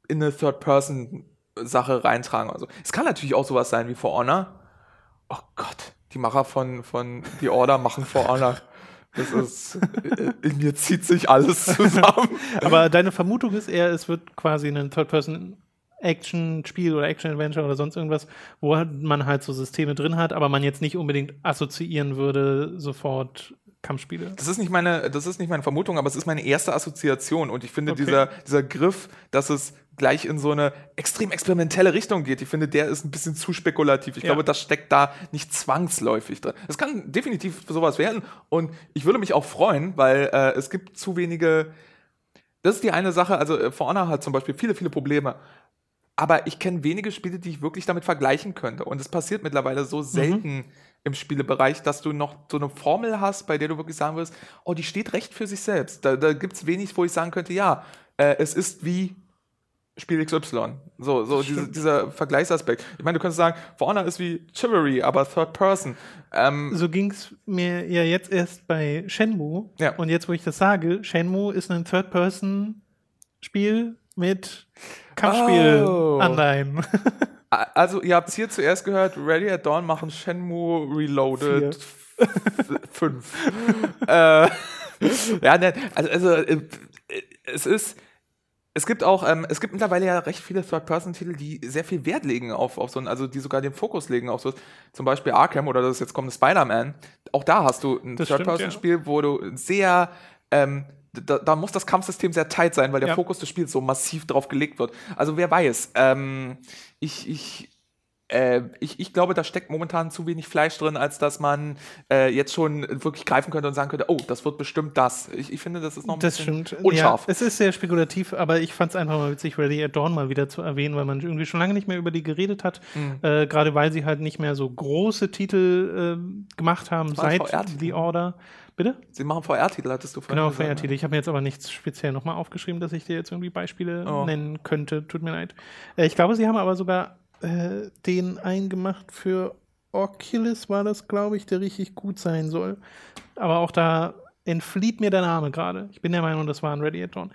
in eine Third-Person-Sache reintragen? Also, es kann natürlich auch sowas sein wie For Honor. Oh Gott, die Macher von, von The Order machen For Honor. Das ist, äh, in mir zieht sich alles zusammen. [laughs] Aber deine Vermutung ist eher, es wird quasi ein Third-Person Action-Spiel oder Action-Adventure oder sonst irgendwas, wo man halt so Systeme drin hat, aber man jetzt nicht unbedingt assoziieren würde, sofort Kampfspiele. Das ist nicht meine, das ist nicht meine Vermutung, aber es ist meine erste Assoziation und ich finde okay. dieser, dieser Griff, dass es gleich in so eine extrem experimentelle Richtung geht, ich finde, der ist ein bisschen zu spekulativ. Ich ja. glaube, das steckt da nicht zwangsläufig drin. Es kann definitiv sowas werden und ich würde mich auch freuen, weil äh, es gibt zu wenige das ist die eine Sache, also äh, For Honor hat zum Beispiel viele, viele Probleme aber ich kenne wenige Spiele, die ich wirklich damit vergleichen könnte. Und es passiert mittlerweile so mhm. selten mhm. im Spielebereich, dass du noch so eine Formel hast, bei der du wirklich sagen wirst, oh, die steht recht für sich selbst. Da, da gibt es wenig, wo ich sagen könnte, ja, äh, es ist wie Spiel XY. So, so diese, dieser Vergleichsaspekt. Ich meine, du könntest sagen, For Honor ist wie Chivalry, aber Third Person. Ähm, so ging es mir ja jetzt erst bei Shenmue. Ja. Und jetzt, wo ich das sage, Shenmue ist ein Third Person Spiel mit Kampfspiel-Anleihen. Oh. [laughs] Also, ihr habt es hier zuerst gehört, Ready at Dawn machen Shenmue Reloaded 5. [laughs] äh, ja, ne, also, also äh, es ist es gibt auch, ähm, es gibt mittlerweile ja recht viele Third-Person-Titel, die sehr viel Wert legen auf, auf so ein, also die sogar den Fokus legen auf so, zum Beispiel Arkham oder das jetzt kommende Spider-Man. Auch da hast du ein Third-Person-Spiel, ja. wo du sehr, ähm, da, da, muss das Kampfsystem sehr tight sein, weil der ja. Fokus des Spiels so massiv drauf gelegt wird. Also wer weiß, ähm, ich, ich äh, ich, ich glaube, da steckt momentan zu wenig Fleisch drin, als dass man äh, jetzt schon wirklich greifen könnte und sagen könnte, oh, das wird bestimmt das. Ich, ich finde, das ist noch ein das bisschen stimmt. unscharf. Ja, es ist sehr spekulativ, aber ich fand es einfach mal witzig, Ready at Dawn mal wieder zu erwähnen, weil man irgendwie schon lange nicht mehr über die geredet hat. Mhm. Äh, Gerade weil sie halt nicht mehr so große Titel äh, gemacht haben seit The Order. Bitte? Sie machen VR-Titel, hattest du vorhin Genau, VR-Titel. Ich habe mir jetzt aber nichts speziell nochmal aufgeschrieben, dass ich dir jetzt irgendwie Beispiele oh. nennen könnte. Tut mir leid. Äh, ich glaube, sie haben aber sogar äh, den eingemacht für Oculus, war das, glaube ich, der richtig gut sein soll. Aber auch da entflieht mir der Name gerade. Ich bin der Meinung, das war ein Radiator.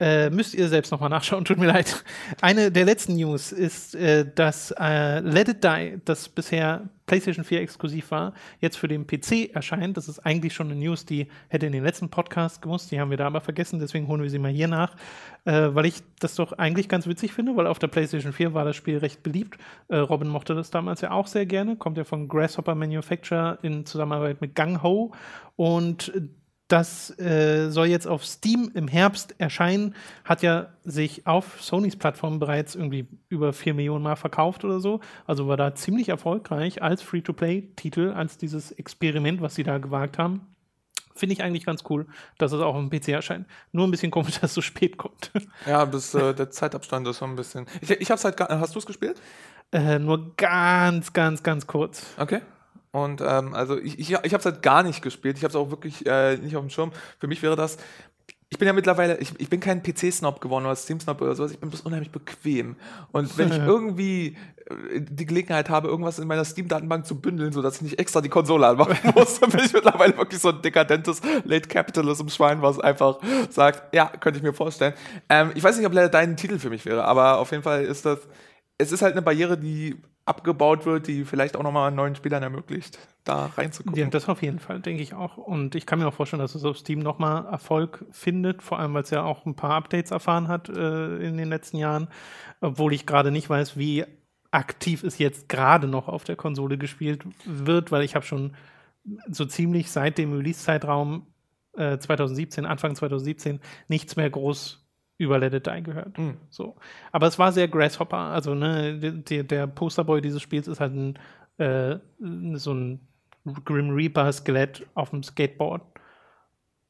Äh, müsst ihr selbst nochmal nachschauen, tut mir leid. Eine der letzten News ist, äh, dass äh, Let It Die, das bisher PlayStation 4 exklusiv war, jetzt für den PC erscheint. Das ist eigentlich schon eine News, die hätte in den letzten Podcast gemusst. Die haben wir da aber vergessen, deswegen holen wir sie mal hier nach, äh, weil ich das doch eigentlich ganz witzig finde, weil auf der PlayStation 4 war das Spiel recht beliebt. Äh, Robin mochte das damals ja auch sehr gerne, kommt ja von Grasshopper Manufacture in Zusammenarbeit mit Gang Ho und das äh, soll jetzt auf Steam im Herbst erscheinen. Hat ja sich auf Sonys Plattform bereits irgendwie über 4 Millionen Mal verkauft oder so. Also war da ziemlich erfolgreich als Free-to-Play-Titel, als dieses Experiment, was sie da gewagt haben. Finde ich eigentlich ganz cool, dass es auch im PC erscheint. Nur ein bisschen komisch, [laughs] dass es so spät kommt. Ja, bis äh, der Zeitabstand ist so ein bisschen. Ich, ich hab's halt. Hast du es gespielt? Äh, nur ganz, ganz, ganz kurz. Okay. Und ähm, also ich, ich, ich habe es halt gar nicht gespielt. Ich habe es auch wirklich äh, nicht auf dem Schirm. Für mich wäre das. Ich bin ja mittlerweile, ich, ich bin kein PC-Snob geworden oder Steam-Snob oder sowas, ich bin bloß unheimlich bequem. Und wenn ich [laughs] irgendwie äh, die Gelegenheit habe, irgendwas in meiner Steam-Datenbank zu bündeln, sodass ich nicht extra die Konsole anmachen [laughs] muss, dann bin ich mittlerweile wirklich so ein dekadentes Late Capitalism-Schwein, was einfach sagt, ja, könnte ich mir vorstellen. Ähm, ich weiß nicht, ob leider dein Titel für mich wäre, aber auf jeden Fall ist das, es ist halt eine Barriere, die abgebaut wird, die vielleicht auch nochmal neuen Spielern ermöglicht, da reinzukommen. Ja, das auf jeden Fall, denke ich auch. Und ich kann mir auch vorstellen, dass es auf Steam nochmal Erfolg findet, vor allem weil es ja auch ein paar Updates erfahren hat äh, in den letzten Jahren, obwohl ich gerade nicht weiß, wie aktiv es jetzt gerade noch auf der Konsole gespielt wird, weil ich habe schon so ziemlich seit dem Release-Zeitraum äh, 2017, Anfang 2017, nichts mehr groß über Let It Die gehört. Mhm. So. Aber es war sehr Grasshopper. Also, ne, der, der Posterboy dieses Spiels ist halt ein, äh, so ein Grim Reaper-Skelett auf dem Skateboard.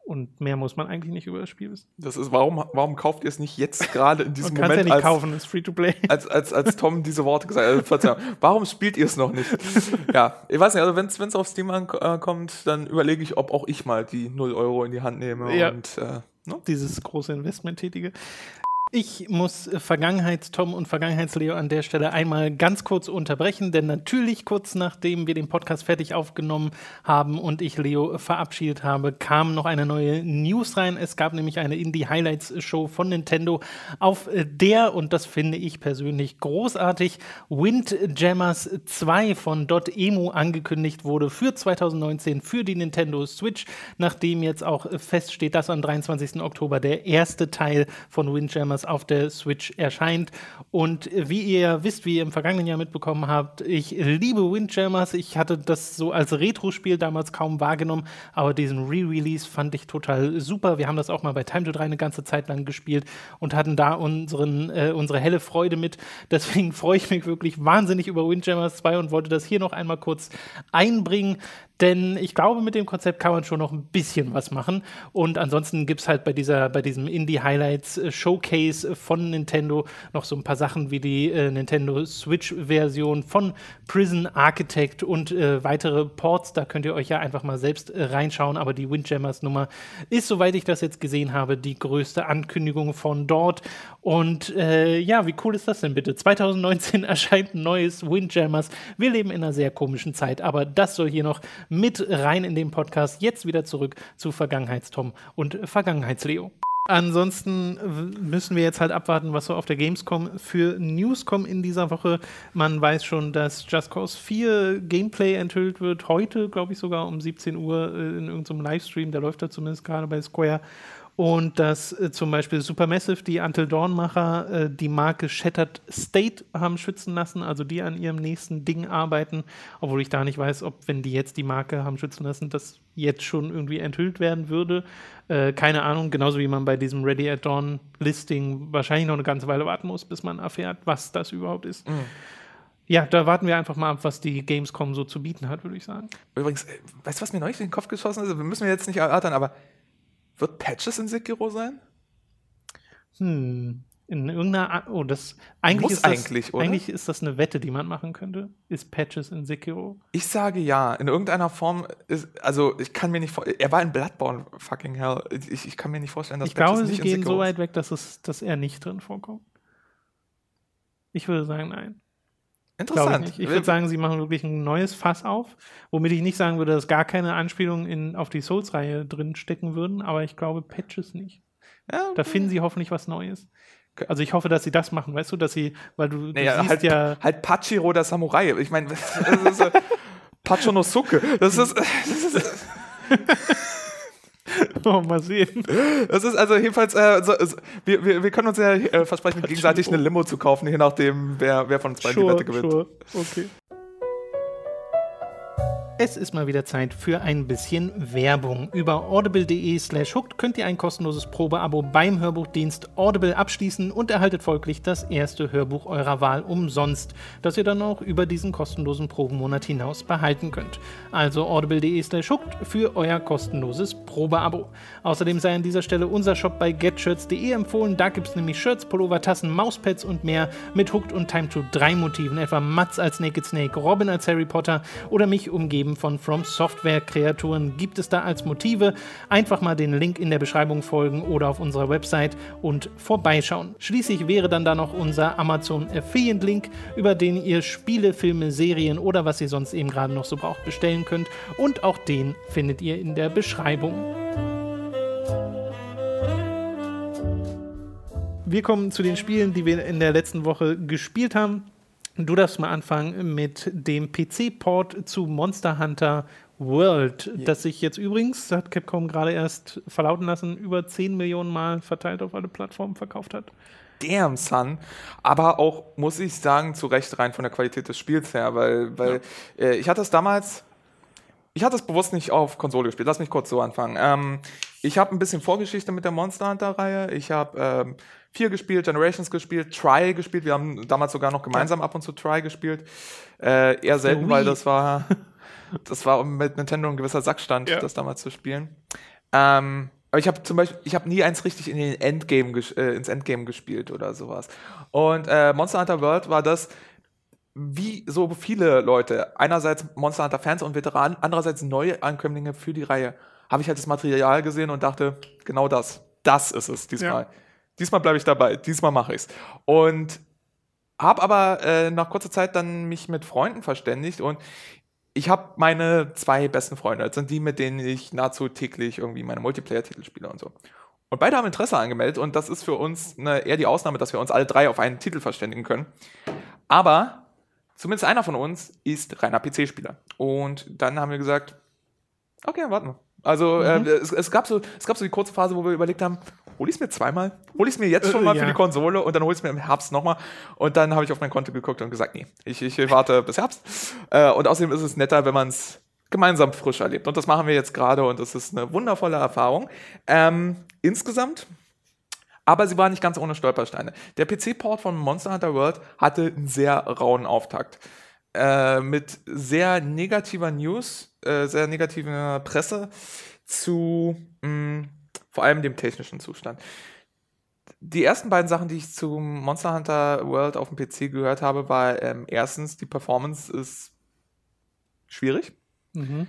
Und mehr muss man eigentlich nicht über das Spiel wissen. Das ist, warum, warum kauft ihr es nicht jetzt gerade in diesem Moment? ja nicht als, kaufen, es ist free to play. [laughs] Als, als, als Tom diese Worte gesagt hat, also, warum spielt ihr es noch nicht? ja, ich weiß nicht, also wenn es auf Steam ankommt, dann überlege ich, ob auch ich mal die 0 Euro in die Hand nehme ja. und äh, Ne? Dieses große Investment tätige. Ich muss Vergangenheits-Tom und Vergangenheits-Leo an der Stelle einmal ganz kurz unterbrechen, denn natürlich kurz nachdem wir den Podcast fertig aufgenommen haben und ich Leo verabschiedet habe, kam noch eine neue News rein. Es gab nämlich eine Indie-Highlights-Show von Nintendo, auf der, und das finde ich persönlich großartig, Windjammers 2 von .emu angekündigt wurde für 2019 für die Nintendo Switch, nachdem jetzt auch feststeht, dass am 23. Oktober der erste Teil von Windjammers auf der Switch erscheint. Und wie ihr wisst, wie ihr im vergangenen Jahr mitbekommen habt, ich liebe Windjammers. Ich hatte das so als Retro-Spiel damals kaum wahrgenommen, aber diesen Re-Release fand ich total super. Wir haben das auch mal bei Time to 3 eine ganze Zeit lang gespielt und hatten da unseren, äh, unsere helle Freude mit. Deswegen [laughs] freue ich mich wirklich wahnsinnig über Windjammers 2 und wollte das hier noch einmal kurz einbringen. Denn ich glaube, mit dem Konzept kann man schon noch ein bisschen was machen. Und ansonsten gibt es halt bei, dieser, bei diesem Indie Highlights äh, Showcase von Nintendo noch so ein paar Sachen wie die äh, Nintendo Switch-Version von Prison Architect und äh, weitere Ports. Da könnt ihr euch ja einfach mal selbst äh, reinschauen. Aber die Windjammers-Nummer ist, soweit ich das jetzt gesehen habe, die größte Ankündigung von dort. Und äh, ja, wie cool ist das denn bitte? 2019 [laughs] erscheint ein neues Windjammers. Wir leben in einer sehr komischen Zeit, aber das soll hier noch mit rein in den Podcast. Jetzt wieder zurück zu Vergangenheitstom und Vergangenheitsleo. Ansonsten müssen wir jetzt halt abwarten, was so auf der Gamescom für News kommen in dieser Woche. Man weiß schon, dass Just Cause 4 Gameplay enthüllt wird. Heute, glaube ich, sogar um 17 Uhr äh, in irgendeinem Livestream. Der läuft da zumindest gerade bei Square und dass äh, zum Beispiel Supermassive, die Until Dawn-Macher, äh, die Marke Shattered State haben schützen lassen, also die an ihrem nächsten Ding arbeiten, obwohl ich da nicht weiß, ob, wenn die jetzt die Marke haben schützen lassen, das jetzt schon irgendwie enthüllt werden würde. Äh, keine Ahnung, genauso wie man bei diesem Ready at Dawn Listing wahrscheinlich noch eine ganze Weile warten muss, bis man erfährt, was das überhaupt ist. Mhm. Ja, da warten wir einfach mal ab, was die Gamescom so zu bieten hat, würde ich sagen. Übrigens, äh, weißt du, was mir neulich in den Kopf geschossen ist? Wir müssen wir jetzt nicht erörtern, aber wird Patches in Sekiro sein? Hm. In irgendeiner. Oh, das. Eigentlich, Muss ist, das, eigentlich, oder? eigentlich ist das eine Wette, die man machen könnte. Ist Patches in Sekiro? Ich sage ja. In irgendeiner Form ist. Also, ich kann mir nicht vorstellen. Er war in Bloodborne, fucking hell. Ich, ich kann mir nicht vorstellen, dass ich Patches glaube, sie gehen so weit weg, dass, es, dass er nicht drin vorkommt. Ich würde sagen, nein. Interessant. Ich, ich würde sagen, sie machen wirklich ein neues Fass auf, womit ich nicht sagen würde, dass gar keine Anspielungen in, auf die Souls-Reihe drin stecken würden, aber ich glaube Patches nicht. Ja, da finden sie hoffentlich was Neues. Also ich hoffe, dass sie das machen, weißt du, dass sie, weil du, naja, du siehst halt, ja... Halt Pachiro der Samurai. Ich meine, [laughs] das ist äh, Pachonosuke. Das ist... [laughs] Das ist [laughs] [laughs] mal sehen. Das ist also jedenfalls, äh, so, so, wir, wir, wir können uns ja äh, versprechen, [laughs] gegenseitig eine Limo zu kaufen, je nachdem, wer, wer von uns beiden sure, die Wette gewinnt. Sure. Okay. Es ist mal wieder Zeit für ein bisschen Werbung. Über audible.de slash hooked könnt ihr ein kostenloses Probeabo beim Hörbuchdienst Audible abschließen und erhaltet folglich das erste Hörbuch eurer Wahl umsonst, das ihr dann auch über diesen kostenlosen Probenmonat hinaus behalten könnt. Also audible.de slash hooked für euer kostenloses Probeabo. Außerdem sei an dieser Stelle unser Shop bei getshirts.de empfohlen. Da gibt es nämlich Shirts, Pullover, Tassen, Mauspads und mehr mit Hooked und Time to 3 Motiven, etwa Mats als Naked Snake, Robin als Harry Potter oder mich umgeben Leben von From Software Kreaturen gibt es da als Motive. Einfach mal den Link in der Beschreibung folgen oder auf unserer Website und vorbeischauen. Schließlich wäre dann da noch unser Amazon Affiliate Link, über den ihr Spiele, Filme, Serien oder was ihr sonst eben gerade noch so braucht bestellen könnt. Und auch den findet ihr in der Beschreibung. Wir kommen zu den Spielen, die wir in der letzten Woche gespielt haben. Du darfst mal anfangen mit dem PC-Port zu Monster Hunter World, yeah. das sich jetzt übrigens, hat Capcom gerade erst verlauten lassen, über 10 Millionen Mal verteilt auf alle Plattformen verkauft hat. Damn, Son. Aber auch, muss ich sagen, zu Recht rein von der Qualität des Spiels her, weil, weil ja. äh, ich hatte es damals, ich hatte es bewusst nicht auf Konsole gespielt. Lass mich kurz so anfangen. Ähm, ich habe ein bisschen Vorgeschichte mit der Monster Hunter-Reihe. Ich habe ähm, 4 gespielt, Generations gespielt, Try gespielt. Wir haben damals sogar noch gemeinsam ab und zu Try gespielt. Äh, eher selten, weil das war, das war mit Nintendo ein gewisser Sackstand, ja. das damals zu spielen. Ähm, aber ich habe zum Beispiel, ich habe nie eins richtig in den Endgame äh, ins Endgame gespielt oder sowas. Und äh, Monster Hunter World war das, wie so viele Leute, einerseits Monster Hunter Fans und Veteranen, andererseits neue Ankömmlinge für die Reihe, habe ich halt das Material gesehen und dachte, genau das, das ist es diesmal. Ja. Diesmal bleibe ich dabei, diesmal mache ich's. Und habe aber äh, nach kurzer Zeit dann mich mit Freunden verständigt und ich habe meine zwei besten Freunde, das sind die, mit denen ich nahezu täglich irgendwie meine Multiplayer-Titel spiele und so. Und beide haben Interesse angemeldet und das ist für uns eine, eher die Ausnahme, dass wir uns alle drei auf einen Titel verständigen können. Aber zumindest einer von uns ist reiner PC-Spieler. Und dann haben wir gesagt, okay, warten wir. Also mhm. äh, es, es, gab so, es gab so die kurze Phase, wo wir überlegt haben, hol ich es mir zweimal? Hol ich es mir jetzt schon mal äh, ja. für die Konsole und dann hol ich es mir im Herbst nochmal. Und dann habe ich auf mein Konto geguckt und gesagt, nee, ich, ich warte bis Herbst. Äh, und außerdem ist es netter, wenn man es gemeinsam frisch erlebt. Und das machen wir jetzt gerade und das ist eine wundervolle Erfahrung. Ähm, insgesamt aber sie war nicht ganz ohne Stolpersteine. Der PC-Port von Monster Hunter World hatte einen sehr rauen Auftakt. Äh, mit sehr negativer News, äh, sehr negativer Presse zu mh, mm, vor allem dem technischen Zustand. Die ersten beiden Sachen, die ich zu Monster Hunter World auf dem PC gehört habe, war ähm, erstens, die Performance ist schwierig. Mhm.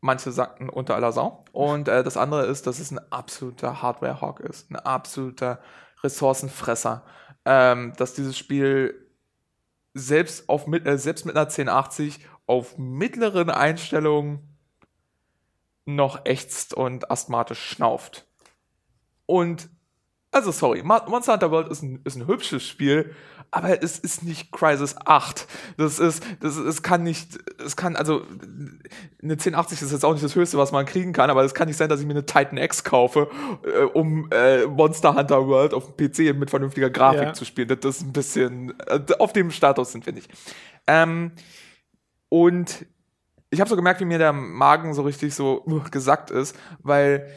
Manche sagten unter aller Sau. Und äh, das andere ist, dass es ein absoluter Hardware-Hawk ist. Ein absoluter Ressourcenfresser. Ähm, dass dieses Spiel selbst, auf, äh, selbst mit einer 1080 auf mittleren Einstellungen noch ächzt und asthmatisch schnauft. Und Also sorry, Monster Hunter World ist ein, ist ein hübsches Spiel, aber es ist nicht Crisis 8. Das ist, das ist, es kann nicht, es kann, also eine 1080 ist jetzt auch nicht das Höchste, was man kriegen kann, aber es kann nicht sein, dass ich mir eine Titan X kaufe, äh, um äh, Monster Hunter World auf dem PC mit vernünftiger Grafik ja. zu spielen. Das ist ein bisschen, äh, auf dem Status sind wir nicht. Ähm, und ich habe so gemerkt, wie mir der Magen so richtig so uh, gesackt ist, weil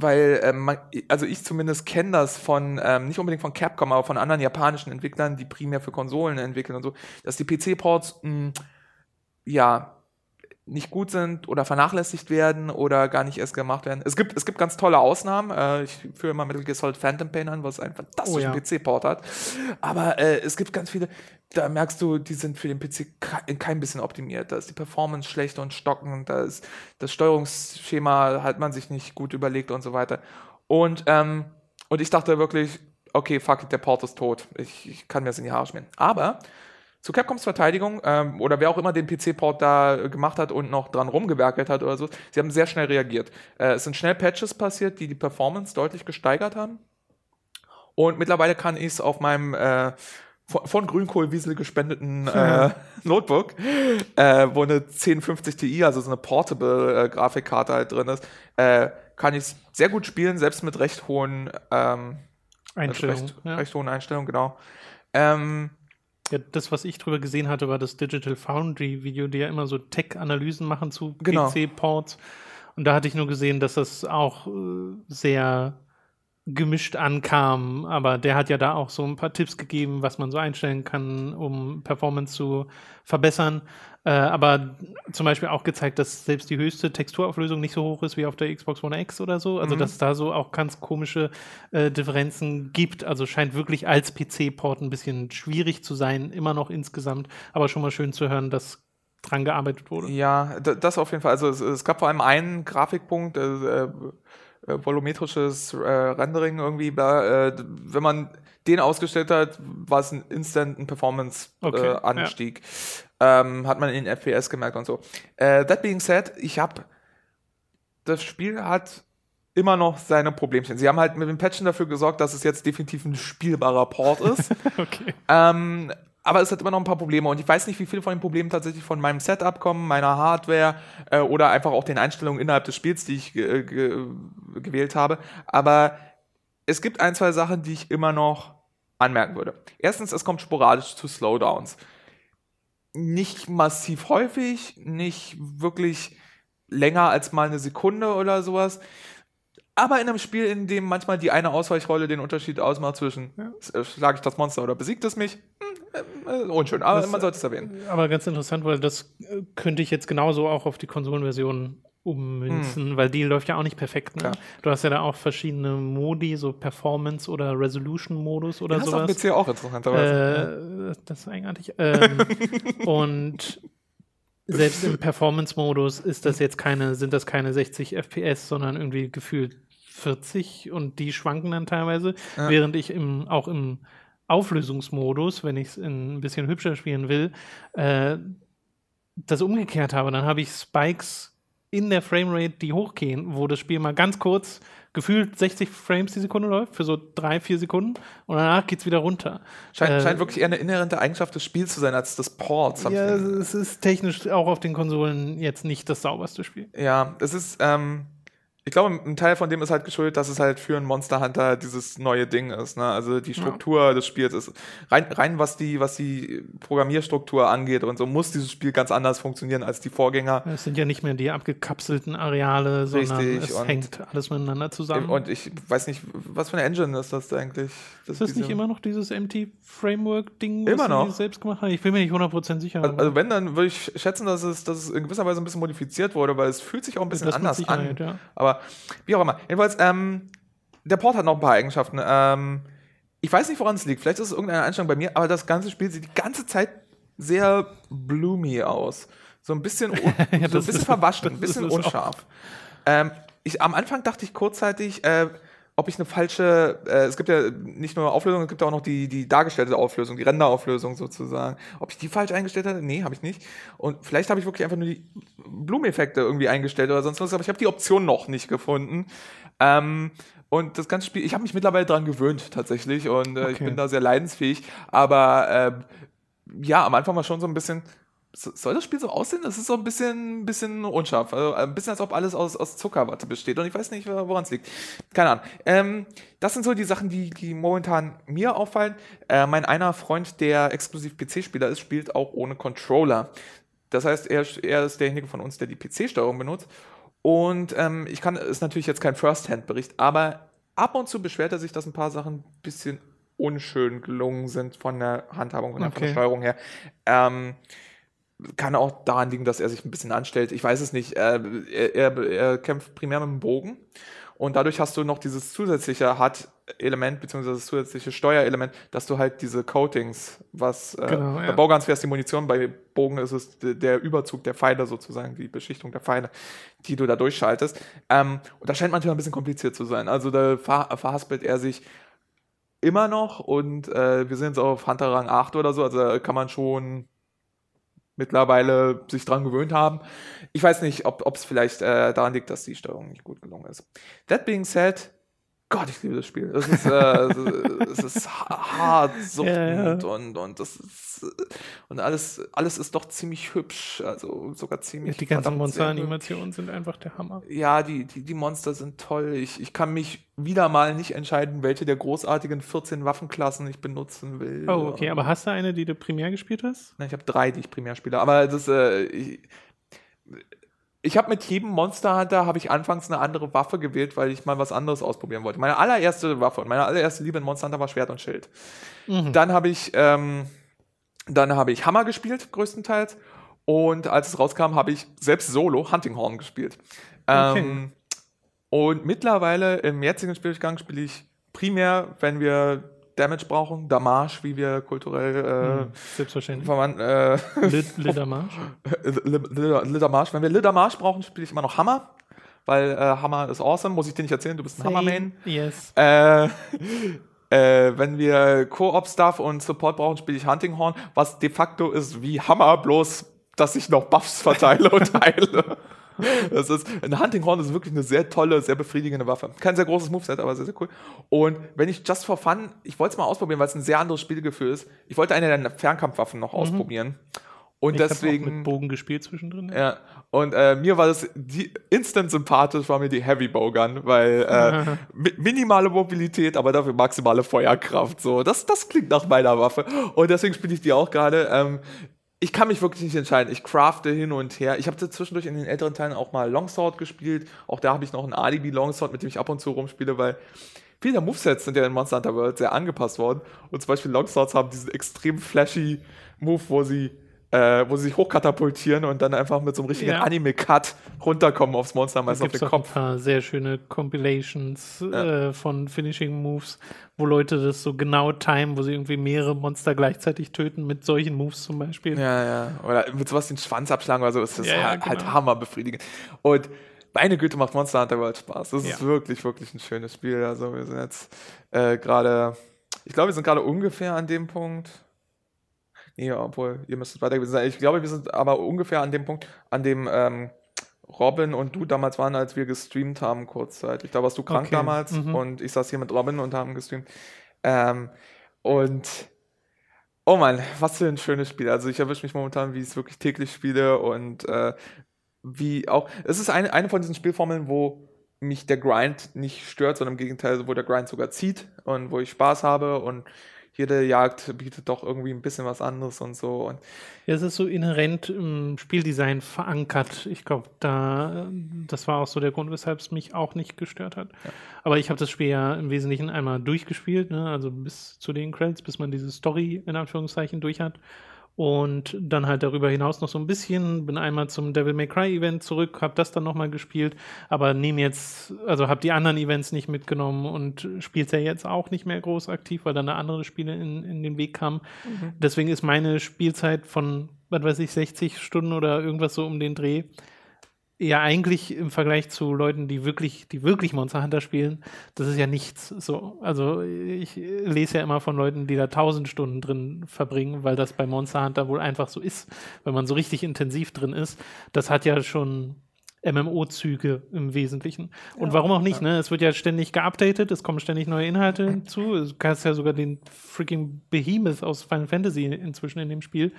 weil ähm, man, also ich zumindest kenne das von ähm, nicht unbedingt von Capcom, aber von anderen japanischen Entwicklern, die primär für Konsolen entwickeln und so, dass die PC-Ports ja nicht gut sind oder vernachlässigt werden oder gar nicht erst gemacht werden. Es gibt, es gibt ganz tolle Ausnahmen. Äh, ich führe immer Metal Gear Solid Phantom Pain an, was einen fantastischen oh, ja. PC-Port hat. Aber äh, es gibt ganz viele, da merkst du, die sind für den PC kein bisschen optimiert. Da ist die Performance schlecht und stockend, da ist das Steuerungsschema hat man sich nicht gut überlegt und so weiter. Und, ähm, und ich dachte wirklich, okay, fuck it, der Port ist tot. Ich, ich kann mir das in die Haare schmieren. Aber zu Capcoms Verteidigung ähm, oder wer auch immer den PC-Port da äh, gemacht hat und noch dran rumgewerkelt hat oder so, sie haben sehr schnell reagiert. Äh, es sind schnell Patches passiert, die die Performance deutlich gesteigert haben. Und mittlerweile kann ich es auf meinem äh, von, von Grünkohlwiesel gespendeten [laughs] äh, Notebook, äh, wo eine 1050 Ti, also so eine Portable äh, Grafikkarte halt drin ist, äh, kann ich es sehr gut spielen, selbst mit recht hohen ähm, Einstellungen. Recht, ja. recht hohen Einstellungen, genau. Ähm, ja, das, was ich drüber gesehen hatte, war das Digital Foundry Video, die ja immer so Tech-Analysen machen zu genau. PC-Ports. Und da hatte ich nur gesehen, dass das auch äh, sehr gemischt ankam, aber der hat ja da auch so ein paar Tipps gegeben, was man so einstellen kann, um Performance zu verbessern. Äh, aber zum Beispiel auch gezeigt, dass selbst die höchste Texturauflösung nicht so hoch ist wie auf der Xbox One X oder so. Also mhm. dass es da so auch ganz komische äh, Differenzen gibt. Also scheint wirklich als PC-Port ein bisschen schwierig zu sein, immer noch insgesamt. Aber schon mal schön zu hören, dass dran gearbeitet wurde. Ja, das auf jeden Fall. Also es, es gab vor allem einen Grafikpunkt, äh, äh äh, volumetrisches äh, Rendering irgendwie. Äh, wenn man den ausgestellt hat, war es ein instanten Performance-Anstieg. Okay, ja. Ähm, hat man in FPS gemerkt und so. Äh, that being said, ich habe das Spiel hat immer noch seine Problemchen. Sie haben halt mit dem Patchen dafür gesorgt, dass es jetzt definitiv ein spielbarer Port ist. [laughs] okay. Ähm, aber es hat immer noch ein paar Probleme und ich weiß nicht, wie viele von den Problemen tatsächlich von meinem Setup kommen, meiner Hardware äh, oder einfach auch den Einstellungen innerhalb des Spiels, die ich äh, gewählt habe. Aber es gibt ein, zwei Sachen, die ich immer noch anmerken würde. Erstens, es kommt sporadisch zu Slowdowns. Nicht massiv häufig, nicht wirklich länger als mal eine Sekunde oder sowas. Aber in einem Spiel, in dem manchmal die eine Ausweichrolle den Unterschied ausmacht zwischen ja. schlage ich das Monster oder besiegt es mich, hm, äh, unschön, aber das, man sollte es erwähnen. Aber ganz interessant, weil das äh, könnte ich jetzt genauso auch auf die Konsolenversion ummünzen, hm. weil die läuft ja auch nicht perfekt. Ne? Du hast ja da auch verschiedene Modi, so Performance- oder Resolution-Modus oder ja, sowas. Das ist auf PC auch interessanterweise. Äh, das ist eigenartig. Ähm, [laughs] und selbst im Performance-Modus ist das jetzt keine, sind das keine 60 FPS, sondern irgendwie gefühlt 40 und die schwanken dann teilweise, ja. während ich im, auch im Auflösungsmodus, wenn ich es ein bisschen hübscher spielen will, äh, das umgekehrt habe. Dann habe ich Spikes in der Framerate, die hochgehen, wo das Spiel mal ganz kurz gefühlt 60 Frames die Sekunde läuft, für so drei, vier Sekunden und danach geht es wieder runter. Scheint, äh, scheint, wirklich eher eine inhärente Eigenschaft des Spiels zu sein als des Ports. Ja, es ist technisch auch auf den Konsolen jetzt nicht das sauberste Spiel. Ja, es ist, ähm, ich glaube, ein Teil von dem ist halt geschuldet, dass es halt für einen Monster Hunter dieses neue Ding ist. Ne? Also die Struktur ja. des Spiels ist rein, rein was die, was die Programmierstruktur angeht und so muss dieses Spiel ganz anders funktionieren als die Vorgänger. Es sind ja nicht mehr die abgekapselten Areale, sondern Richtig. es und hängt alles miteinander zusammen. Und ich weiß nicht, was für eine Engine ist das eigentlich? Das ist das nicht immer noch dieses MT-Framework-Ding, was immer noch? selbst gemacht haben? Ich bin mir nicht 100% sicher. Also, also, wenn, dann würde ich schätzen, dass es, dass es in gewisser Weise ein bisschen modifiziert wurde, weil es fühlt sich auch ein bisschen anders an. Ja. Aber wie auch immer. Jedenfalls, ähm, der Port hat noch ein paar Eigenschaften. Ähm, ich weiß nicht, woran es liegt. Vielleicht ist es irgendeine Einstellung bei mir, aber das ganze Spiel sieht die ganze Zeit sehr bloomy aus. So ein bisschen, [laughs] ja, so ein bisschen verwaschen, ein bisschen unscharf. Ähm, ich, am Anfang dachte ich kurzzeitig, äh, ob ich eine falsche, äh, es gibt ja nicht nur Auflösung, es gibt auch noch die, die dargestellte Auflösung, die Renderauflösung sozusagen. Ob ich die falsch eingestellt hatte? Nee, habe ich nicht. Und vielleicht habe ich wirklich einfach nur die Blumeneffekte irgendwie eingestellt oder sonst was, aber ich habe die Option noch nicht gefunden. Ähm, Und das ganze Spiel, ich habe mich mittlerweile daran gewöhnt tatsächlich und äh, ich Okay. bin da sehr leidensfähig. Aber ähm, ja, am Anfang war schon so ein bisschen. So- Soll das Spiel so aussehen? Das ist so ein bisschen, bisschen unscharf. Also ein bisschen, als ob alles aus, aus Zuckerwatte besteht. Und ich weiß nicht, woran es liegt. Keine Ahnung. Ähm, das sind so die Sachen, die, die momentan mir auffallen. Äh, mein einer Freund, der exklusiv PC-Spieler ist, spielt auch ohne Controller. Das heißt, er, er ist derjenige von uns, der die PC-Steuerung benutzt. Und ähm, ich kann, ist natürlich jetzt kein First-Hand-Bericht, aber ab und zu beschwert er sich, dass ein paar Sachen ein bisschen unschön gelungen sind von der Handhabung und von der Okay. Steuerung her. Ähm, kann auch daran liegen, dass er sich ein bisschen anstellt. Ich weiß es nicht. Äh, er, er, er kämpft primär mit dem Bogen. Und dadurch hast du noch dieses zusätzliche HUD-Element, beziehungsweise das zusätzliche Steuerelement, dass du halt diese Coatings, was äh, Genau, bei ja. Bauguns wäre es die Munition, bei Bogen ist es der Überzug der Pfeile sozusagen, die Beschichtung der Pfeile, die du da durchschaltest. Ähm, und das scheint manchmal ein bisschen kompliziert zu sein. Also da ver verhaspelt er sich immer noch und äh, wir sind jetzt auf Hunter Rang 8 oder so, also da kann man schon mittlerweile sich dran gewöhnt haben. Ich weiß nicht, ob es vielleicht äh, daran liegt, dass die Steuerung nicht gut gelungen ist. That being said, Gott, ich liebe das Spiel. [laughs] Es ist, äh, es ist- hart, suchtend Ja, ja. und und das ist, äh, und alles alles ist doch ziemlich hübsch, also sogar ziemlich Die ganzen. Monster-Animationen sind einfach der Hammer. Ja, die, die, die Monster sind toll. Ich, ich kann mich wieder mal nicht entscheiden, welche der großartigen 14 Waffenklassen ich benutzen will. Oh, okay, aber hast du eine, die du primär gespielt hast? Nein, ich habe drei, die ich primär spiele. Aber das, äh, ich, ich habe mit jedem Monster Hunter habe ich anfangs eine andere Waffe gewählt, weil ich mal was anderes ausprobieren wollte. Meine allererste Waffe und meine allererste Liebe in Monster Hunter war Schwert und Schild. Mhm. Dann habe ich, ähm, dann habe ich Hammer gespielt, größtenteils. Und als es rauskam, habe ich selbst Solo Hunting Horn gespielt. Okay. Ähm, und mittlerweile im jetzigen Spielgang spiele ich primär, wenn wir Damage brauchen, Damage, wie wir kulturell Mhm, Selbstverständlich. äh, verwandt, äh, Lid Lidermarsch. Lidermarsch. Wenn wir Lidermarsch brauchen, spiele ich immer noch Hammer, weil äh, Hammer ist awesome. Muss ich dir nicht erzählen, du bist ein Hammer-Main. Yes. Äh, [laughs] äh, wenn wir Koop-Stuff und Support brauchen, spiele ich Hunting Horn, was de facto ist wie Hammer, bloß dass ich noch Buffs verteile und [laughs] heile. [laughs] Das ist, ein Hunting Horn ist wirklich eine sehr tolle, sehr befriedigende Waffe. Kein sehr großes Moveset, aber sehr, sehr cool. Und wenn ich just for fun, ich wollte es mal ausprobieren, weil es ein sehr anderes Spielgefühl ist. Ich wollte eine der Fernkampfwaffen noch ausprobieren. Und Ich habe auch deswegen. mit Bogen gespielt zwischendrin. Ja, und äh, mir war das die, instant sympathisch, war mir die Heavy Bowgun, weil äh, [laughs] mi minimale Mobilität, aber dafür maximale Feuerkraft. So, das, das klingt nach meiner Waffe. Und deswegen spiele ich die auch gerade. Ähm, ich kann mich wirklich nicht entscheiden. Ich crafte hin und her. Ich habe zwischendurch in den älteren Teilen auch mal Longsword gespielt. Auch da habe ich noch ein Alibi Longsword, mit dem ich ab und zu rumspiele, weil viele der Movesets sind ja in Monster Hunter World sehr angepasst worden. Und zum Beispiel Longswords haben diesen extrem flashy Move, wo sie, äh, wo sie sich hochkatapultieren und dann einfach mit so einem richtigen Ja. Anime-Cut runterkommen aufs Monster, meist auf den auch ein Kopf. paar sehr schöne Compilations Ja. äh, von Finishing Moves, wo Leute das so genau timen, wo sie irgendwie mehrere Monster gleichzeitig töten mit solchen Moves zum Beispiel. Ja, ja. Oder mit sowas den Schwanz abschlagen oder so. Es ist Ja, ja, halt, halt genau. hammerbefriedigend. Und meine Güte macht Monster Hunter World Spaß. Das ist wirklich, wirklich ein schönes Spiel. Also wir sind jetzt äh, gerade, ich glaube, wir sind gerade ungefähr an dem Punkt. Nee, obwohl, ihr müsstet weiter gewesen sein. Ich glaube, wir sind aber ungefähr an dem Punkt, an dem ähm, Robin und du damals waren, als wir gestreamt haben, kurzzeitig. Da warst du krank Okay, damals mhm. und ich saß hier mit Robin und haben gestreamt. Ähm, und Oh Mann, was für ein schönes Spiel. Also ich erwische mich momentan, wie ich es wirklich täglich spiele und äh, wie auch. Es ist eine, eine von diesen Spielformeln, wo mich der Grind nicht stört, sondern im Gegenteil, wo der Grind sogar zieht und wo ich Spaß habe und jede Jagd bietet doch irgendwie ein bisschen was anderes und so. Und Ja, es ist so inhärent im Spieldesign verankert. Ich glaube, da, das war auch so der Grund, weshalb es mich auch nicht gestört hat. Aber ich habe das Spiel ja im Wesentlichen einmal durchgespielt, ne? also bis zu den Credits, bis man diese Story in Anführungszeichen durch hat. Und dann halt darüber hinaus noch so ein bisschen, bin einmal zum Devil May Cry Event zurück, habe das dann nochmal gespielt, aber nehme jetzt, also habe die anderen Events nicht mitgenommen und spielt ja jetzt auch nicht mehr groß aktiv, weil dann da andere Spiele in, in den Weg kamen. Deswegen ist meine Spielzeit von, was weiß ich, 60 Stunden oder irgendwas so um den Dreh ja eigentlich im Vergleich zu Leuten, die wirklich, die wirklich Monster Hunter spielen, das ist ja nichts. So, also ich lese ja immer von Leuten, die da tausend Stunden drin verbringen, weil das bei Monster Hunter wohl einfach so ist, wenn man so richtig intensiv drin ist. Das hat ja schon MMO-Züge im Wesentlichen. Und ja, warum auch nicht, ja. ne? Es wird ja ständig geupdatet, es kommen ständig neue Inhalte hinzu. Du kannst ja sogar den freaking Behemoth aus Final Fantasy inzwischen in dem Spiel.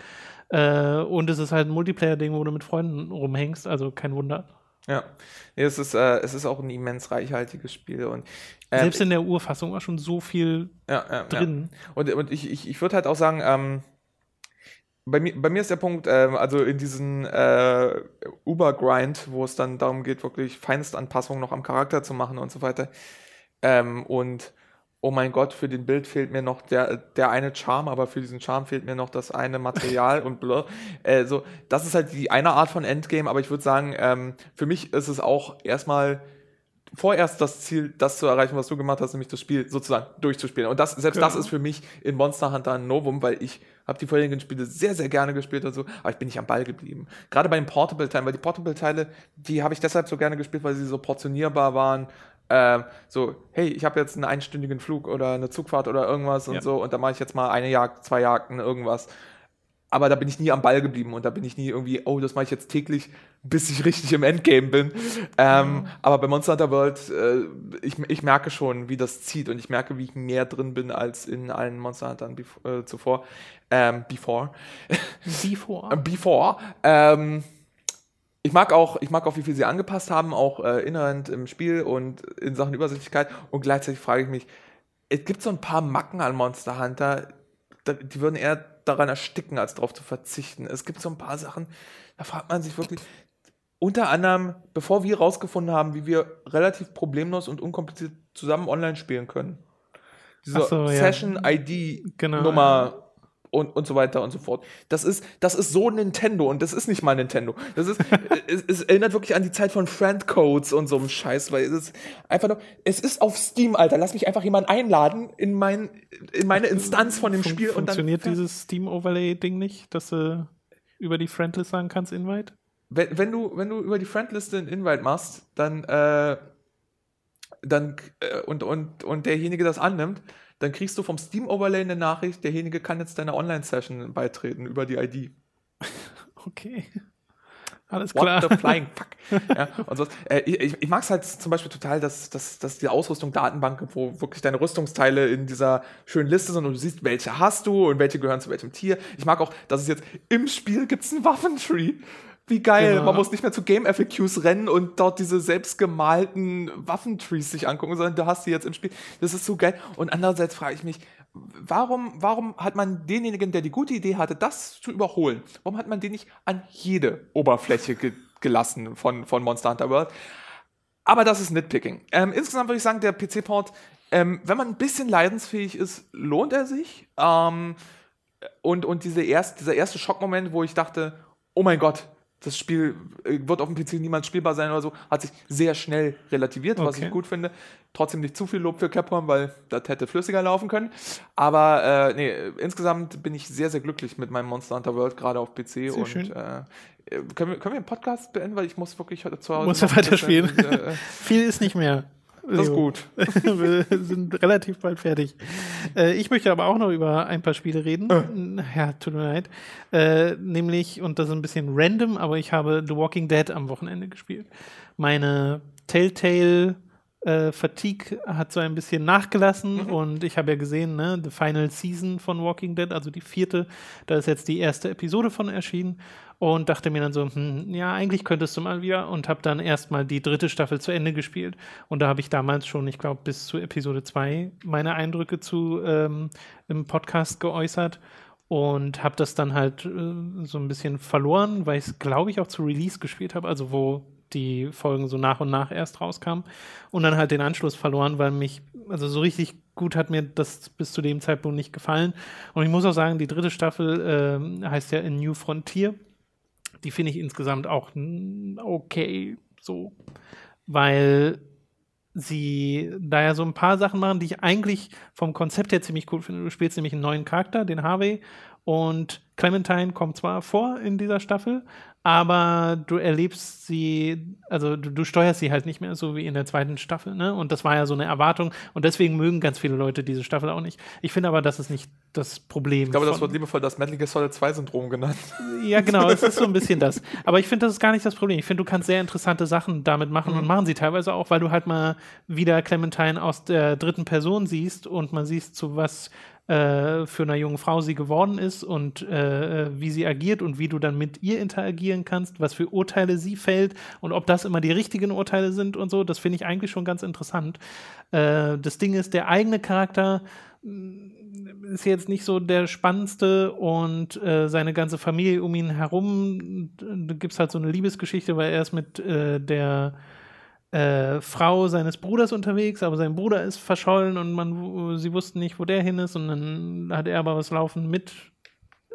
Äh, und es ist halt ein Multiplayer-Ding, wo du mit Freunden rumhängst, also kein Wunder. Ja, es ist, äh, es ist auch ein immens reichhaltiges Spiel. Und, ähm, Selbst in der Urfassung war schon so viel ja, drin. Und, und ich, ich, ich würde halt auch sagen, ähm, bei mir, bei mir ist der Punkt, ähm, also in diesen äh, Uber-Grind, wo es dann darum geht, wirklich Feinstanpassungen noch am Charakter zu machen und so weiter. Ähm, und oh mein Gott, für den Bild fehlt mir noch der, der eine Charme, aber für diesen Charme fehlt mir noch das eine Material [laughs] und blur. Äh, so, das ist halt die eine Art von Endgame, aber ich würde sagen, ähm, für mich ist es auch erstmal vorerst das Ziel, das zu erreichen, was du gemacht hast, nämlich das Spiel sozusagen durchzuspielen. Und das, selbst genau. das ist für mich in Monster Hunter ein Novum, weil ich habe die vorherigen Spiele sehr, sehr gerne gespielt und so, aber ich bin nicht am Ball geblieben. Gerade bei den Portable-Teilen, weil die Portable-Teile, die habe ich deshalb so gerne gespielt, weil sie so portionierbar waren. Ähm, so, hey, ich habe jetzt einen einstündigen Flug oder eine Zugfahrt oder irgendwas ja. und so und da mache ich jetzt mal eine Jagd, zwei Jagden, irgendwas aber da bin ich nie am Ball geblieben und da bin ich nie irgendwie, oh, das mache ich jetzt täglich, bis ich [laughs] richtig im Endgame bin. Ähm. Aber bei Monster Hunter World, äh, ich, ich merke schon, wie das zieht und ich merke, wie ich mehr drin bin als in allen Monster Huntern äh, zuvor. Ähm, before. Before. [laughs] before. Ähm, ich mag auch, ich mag auch, wie viel sie angepasst haben, auch äh, inhärent im Spiel und in Sachen Übersichtlichkeit. Und gleichzeitig frage ich mich, es gibt so ein paar Macken an Monster Hunter, die würden eher daran ersticken, als darauf zu verzichten. Es gibt so ein paar Sachen, da fragt man sich wirklich, unter anderem, bevor wir rausgefunden haben, wie wir relativ problemlos und unkompliziert zusammen online spielen können. Diese so, Session-ID-Nummer genau und, und so weiter und so fort. Das ist, das ist so Nintendo und das ist nicht mal Nintendo. Das ist, [laughs] es, es, erinnert wirklich an die Zeit von Friendcodes und so einem Scheiß, weil es ist einfach nur, es ist auf Steam, Alter. Lass mich einfach jemanden einladen in mein, in meine Instanz von dem Fun Spiel und dann. Funktioniert dieses Steam Overlay Ding nicht, dass du über die Friendlist sagen kannst, Invite? Wenn, wenn du, wenn du über die Friendliste ein Invite machst, dann, äh, dann, äh, und, und, und derjenige das annimmt, dann kriegst du vom Steam Overlay eine Nachricht, derjenige kann jetzt deiner Online-Session beitreten über die ID. [laughs] Okay. Alles klar. What the flying [laughs] fuck. ja, und so. Äh, ich, ich mag es halt zum Beispiel total, dass, dass, dass die Ausrüstung Datenbank, wo wirklich deine Rüstungsteile in dieser schönen Liste sind und du siehst, welche hast du und welche gehören zu welchem Tier. Ich mag auch, dass es jetzt im Spiel gibt einen Waffentree. Wie geil. Genau. Man muss nicht mehr zu Game FAQs rennen und dort diese selbstgemalten Waffentrees sich angucken, sondern du hast sie jetzt im Spiel. Das ist so geil. Und andererseits frage ich mich, warum, warum hat man denjenigen, der die gute Idee hatte, das zu überholen, warum hat man den nicht an jede Oberfläche ge gelassen von, von Monster Hunter World? Aber das ist Nitpicking. Ähm, insgesamt würde ich sagen, der PC-Port, ähm, wenn man ein bisschen leidensfähig ist, lohnt er sich. Ähm, und und diese erst, dieser erste Schockmoment, wo ich dachte, oh mein Gott, das Spiel äh, wird auf dem PC niemals spielbar sein oder so, hat sich sehr schnell relativiert, okay. was ich gut finde. Trotzdem nicht zu viel Lob für Capcom, weil das hätte flüssiger laufen können. Aber äh, nee, insgesamt bin ich sehr, sehr glücklich mit meinem Monster Hunter World, gerade auf PC. Sehr und schön. Äh, können, wir, können wir den Podcast beenden, weil ich muss wirklich heute zu Hause. Muss ja weiterspielen. Äh, [laughs] viel ist nicht mehr. Das ist gut. [laughs] Wir sind relativ bald fertig. Äh, ich möchte aber auch noch über ein paar Spiele reden. Äh. Ja, tut mir leid. Äh, nämlich, und das ist ein bisschen random, aber ich habe The Walking Dead am Wochenende gespielt. Meine Telltale äh, Fatigue hat so ein bisschen nachgelassen mhm. und ich habe ja gesehen, ne, The Final Season von Walking Dead, also die vierte, da ist jetzt die erste Episode von erschienen und dachte mir dann so, hm, ja, eigentlich könntest du mal wieder und habe dann erstmal die dritte Staffel zu Ende gespielt und da habe ich damals schon, ich glaube, bis zu Episode 2 meine Eindrücke zu ähm, im Podcast geäußert und habe das dann halt äh, so ein bisschen verloren, weil ich es, glaube ich, auch zu Release gespielt habe, also wo die Folgen so nach und nach erst rauskamen und dann halt den Anschluss verloren, weil mich, also so richtig gut hat mir das bis zu dem Zeitpunkt nicht gefallen. Und ich muss auch sagen, die dritte Staffel äh, heißt ja A New Frontier. Die finde ich insgesamt auch okay, so, weil sie da ja so ein paar Sachen machen, die ich eigentlich vom Konzept her ziemlich cool finde. Du spielst nämlich einen neuen Charakter, den Harvey, Und Clementine kommt zwar vor in dieser Staffel, aber du erlebst sie, also du, du, steuerst sie halt nicht mehr so wie in der zweiten Staffel, ne? Und das war ja so eine Erwartung und deswegen mögen ganz viele Leute diese Staffel auch nicht. Ich finde aber, das ist nicht das Problem. Ich glaube, das wird liebevoll das Metal Gear Solid 2 Syndrom genannt. Ja, genau, es ist so ein bisschen das. [laughs] Aber ich finde, das ist gar nicht das Problem. Ich finde, du kannst sehr interessante Sachen damit machen mhm. und machen sie teilweise auch, weil du halt mal wieder Clementine aus der dritten Person siehst und man siehst, zu was äh, für eine junge Frau sie geworden ist und äh, wie sie agiert und wie du dann mit ihr interagieren kannst, was für Urteile sie fällt und ob das immer die richtigen Urteile sind und so, das finde ich eigentlich schon ganz interessant. Äh, das Ding ist, der eigene Charakter mm, ist jetzt nicht so der spannendste und äh, seine ganze Familie um ihn herum, da gibt es halt so eine Liebesgeschichte, weil er ist mit äh, der äh, Frau seines Bruders unterwegs, aber sein Bruder ist verschollen und man, sie wussten nicht, wo der hin ist und dann hat er aber was laufen mit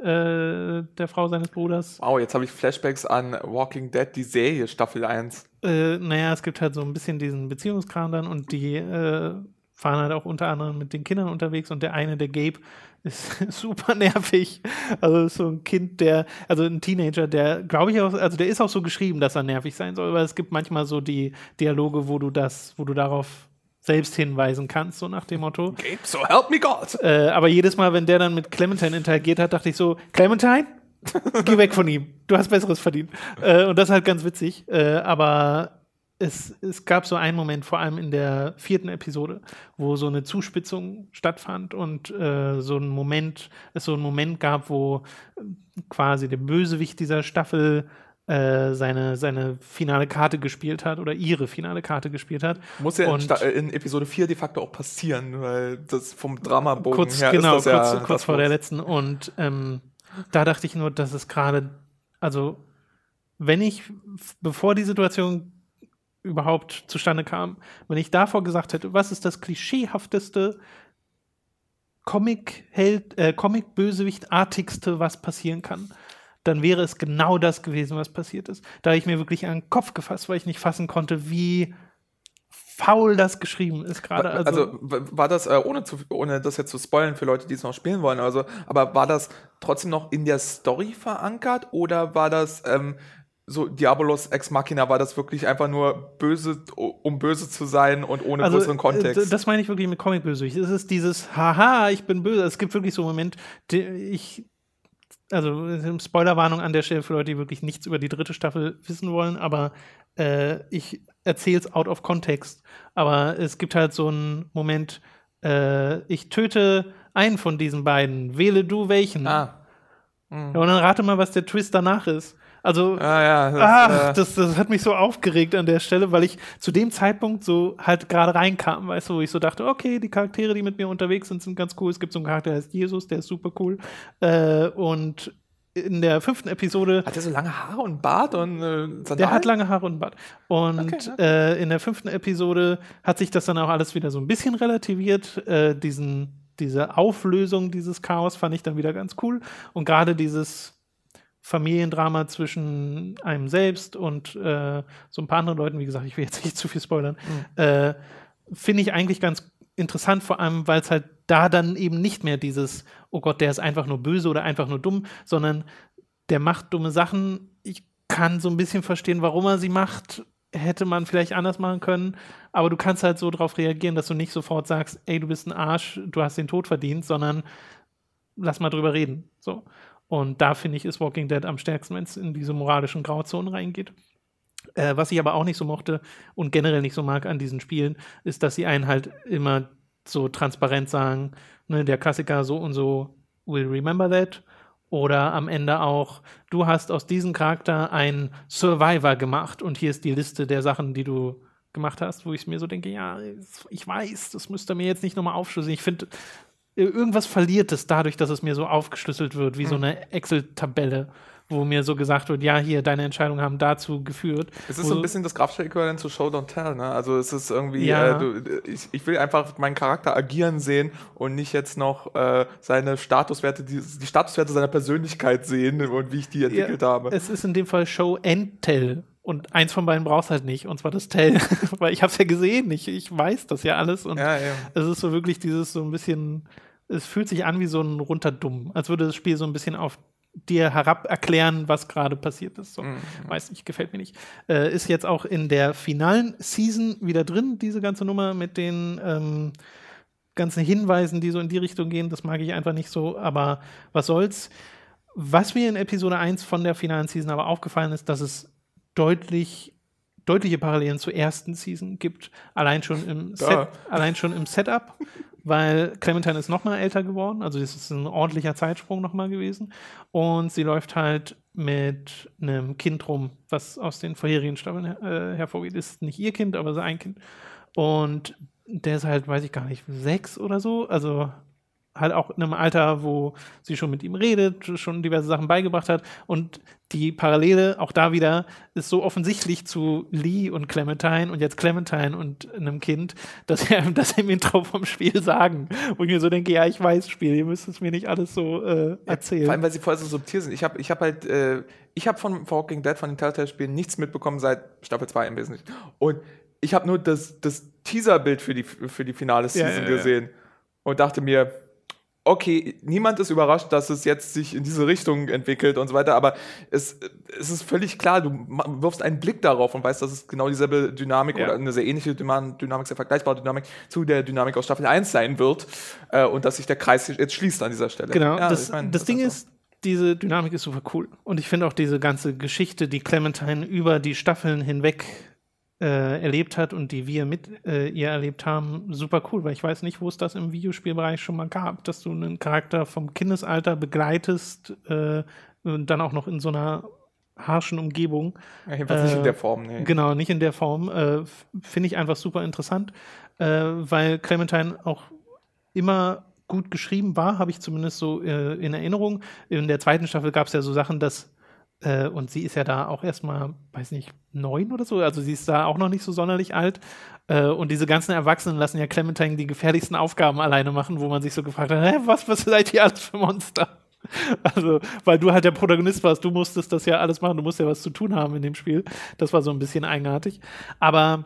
äh, der Frau seines Bruders. Wow, jetzt habe ich Flashbacks an Walking Dead, die Serie, Staffel 1. Äh, naja, es gibt halt so ein bisschen diesen Beziehungskram dann und die äh, fahren halt auch unter anderem mit den Kindern unterwegs und der eine, der Gabe, ist [laughs] super nervig. Also so ein Kind, der, also ein Teenager, der, glaube ich auch, also der ist auch so geschrieben, dass er nervig sein soll, weil es gibt manchmal so die Dialoge, wo du das, wo du darauf selbst hinweisen kannst, so nach dem Motto. Okay, so help me God. Äh, aber jedes Mal, wenn der dann mit Clementine interagiert hat, dachte ich so, Clementine? Geh weg von ihm. Du hast Besseres verdient. Äh, und das ist halt ganz witzig. Äh, aber es, es gab so einen Moment, vor allem in der vierten Episode, wo so eine Zuspitzung stattfand und äh, so ein Moment, es so einen Moment gab, wo äh, quasi der Bösewicht dieser Staffel äh, seine, seine finale Karte gespielt hat oder ihre finale Karte gespielt hat. Muss ja in, in, Episode 4 de facto auch passieren, weil das vom Dramabogen kurz, her genau, ist das kurz, ja kurz vor der letzten. Und ähm, da dachte ich nur, dass es gerade, also wenn ich, bevor die Situation überhaupt zustande kam. Wenn ich davor gesagt hätte, was ist das klischeehafteste Comic-Held, äh, Comic-Bösewicht-artigste, was passieren kann, dann wäre es genau das gewesen, was passiert ist. Da habe ich mir wirklich an den Kopf gefasst, weil ich nicht fassen konnte, wie faul das geschrieben ist gerade. Also, also, war das, äh, ohne, zu, ohne das jetzt zu spoilen für Leute, die es noch spielen wollen, also, aber war das trotzdem noch in der Story verankert oder war das ähm, so Diabolos Ex Machina war das wirklich einfach nur böse, um böse zu sein und ohne also, größeren Kontext. Das meine ich wirklich mit Comic-Bösewicht. Es ist dieses, haha, ich bin böse. Es gibt wirklich so einen Moment, ich, also Spoilerwarnung an der Stelle für Leute, die wirklich nichts über die dritte Staffel wissen wollen, aber äh, ich erzähle es out of context. Aber es gibt halt so einen Moment, äh, ich töte einen von diesen beiden, wähle du welchen. Ah. Mhm. Ja, und dann rate mal, was der Twist danach ist. Also, ah, ja, das, ach, äh das, das, hat mich so aufgeregt an der Stelle, weil ich zu dem Zeitpunkt so halt gerade reinkam, weißt du, wo ich so dachte, okay, die Charaktere, die mit mir unterwegs sind, sind ganz cool. Es gibt so einen Charakter, der heißt Jesus, der ist super cool. Äh, und in der fünften Episode. Hat er so lange Haare und Bart und äh, Sandalen? Der hat lange Haare und Bart. Und okay, okay. Äh, in der fünften Episode hat sich das dann auch alles wieder so ein bisschen relativiert. Äh, diesen, diese Auflösung dieses Chaos fand ich dann wieder ganz cool. Und gerade dieses Familiendrama zwischen einem selbst und äh, so ein paar anderen Leuten, wie gesagt, ich will jetzt nicht zu viel spoilern, mhm. äh, finde ich eigentlich ganz interessant, vor allem, weil es halt da dann eben nicht mehr dieses, oh Gott, der ist einfach nur böse oder einfach nur dumm, sondern der macht dumme Sachen. Ich kann so ein bisschen verstehen, warum er sie macht. Hätte man vielleicht anders machen können, aber du kannst halt so darauf reagieren, dass du nicht sofort sagst, ey, du bist ein Arsch, du hast den Tod verdient, sondern lass mal drüber reden. So. Und da finde ich, ist Walking Dead am stärksten, wenn es in diese moralischen Grauzonen reingeht. Äh, was ich aber auch nicht so mochte und generell nicht so mag an diesen Spielen, ist, dass sie einen halt immer so transparent sagen, ne, der Klassiker so und so will remember that. Oder am Ende auch, du hast aus diesem Charakter einen Survivor gemacht und hier ist die Liste der Sachen, die du gemacht hast, wo ich mir so denke, ja, ich weiß, das müsste mir jetzt nicht nochmal aufschlüsseln. Ich finde, irgendwas verliert es dadurch, dass es mir so aufgeschlüsselt wird, wie mhm. so eine Excel-Tabelle, wo mir so gesagt wird, ja, hier, deine Entscheidungen haben dazu geführt. Es ist so ein bisschen das grafische Äquivalent zu Show Don't Tell, ne? Also es ist irgendwie, ja. äh, du, ich, ich, will einfach meinen Charakter agieren sehen und nicht jetzt noch äh, seine Statuswerte, die, die, Statuswerte seiner Persönlichkeit sehen und wie ich die entwickelt ja, habe. Es ist in dem Fall Show and Tell. Und eins von beiden brauchst halt nicht, und zwar das Tell. [laughs] Weil ich hab's ja gesehen, ich, ich weiß das ja alles. Und ja, ja. es ist so wirklich dieses so ein bisschen es fühlt sich an wie so ein runterdumm, als würde das Spiel so ein bisschen auf dir herab erklären, was gerade passiert ist. So. Mhm. Weiß nicht, gefällt mir nicht. Äh, ist jetzt auch in der finalen Season wieder drin, diese ganze Nummer mit den ähm, ganzen Hinweisen, die so in die Richtung gehen. Das mag ich einfach nicht so, aber was soll's. Was mir in Episode 1 von der finalen Season aber aufgefallen ist, dass es deutlich deutliche Parallelen zur ersten Season gibt, allein schon im, Set, allein schon im Setup weil Clementine ist noch mal älter geworden, also das ist ein ordentlicher Zeitsprung noch mal gewesen. Und sie läuft halt mit einem Kind rum, was aus den vorherigen Staffeln äh, hervorgeht. Ist nicht ihr Kind, aber sein Kind. Und der ist halt, weiß ich gar nicht, sechs oder so, also halt auch in einem Alter, wo sie schon mit ihm redet, schon diverse Sachen beigebracht hat. Und die Parallele, auch da wieder, ist so offensichtlich zu Lee und Clementine und jetzt Clementine und einem Kind, dass er das im Intro vom Spiel sagen. Wo ich mir so denke, ja, ich weiß Spiel, ihr müsst es mir nicht alles so äh, erzählen. Ja, vor allem, weil sie vorher so subtil sind. Ich habe ich hab halt, äh, ich habe von Walking Dead, von den Telltale-Spielen nichts mitbekommen seit Staffel 2 im Wesentlichen. Und ich habe nur das, das Teaserbild für die, für die finale Season ja, ja, gesehen und dachte mir, okay, niemand ist überrascht, dass es jetzt sich in diese Richtung entwickelt und so weiter, aber es, es ist völlig klar, du wirfst einen Blick darauf und weißt, dass es genau dieselbe Dynamik ja. oder eine sehr ähnliche Dynamik, sehr vergleichbare Dynamik zu der Dynamik aus Staffel 1 sein wird äh, und dass sich der Kreis jetzt schließt an dieser Stelle. Genau, ja, das, ich mein, das, das Ding ist, diese Dynamik ist super cool und ich finde auch diese ganze Geschichte, die Clementine über die Staffeln hinweg äh, erlebt hat und die wir mit äh, ihr erlebt haben, super cool, weil ich weiß nicht, wo es das im Videospielbereich schon mal gab, dass du einen Charakter vom Kindesalter begleitest äh, und dann auch noch in so einer harschen Umgebung. Ja, jedenfalls nicht in äh, der Form, nee. Genau, nicht in der Form. Äh, finde ich einfach super interessant, äh, weil Clementine auch immer gut geschrieben war, habe ich zumindest so in Erinnerung. In der zweiten Staffel gab es ja so Sachen, dass äh, und sie ist ja da auch erstmal, weiß nicht, neun oder so. Also sie ist da auch noch nicht so sonderlich alt. Äh, und diese ganzen Erwachsenen lassen ja Clementine die gefährlichsten Aufgaben alleine machen, wo man sich so gefragt hat, hä, was, was seid ihr alles für Monster? [laughs] Also, weil du halt der Protagonist warst, du musstest das ja alles machen, du musst ja was zu tun haben in dem Spiel. Das war so ein bisschen eigenartig. Aber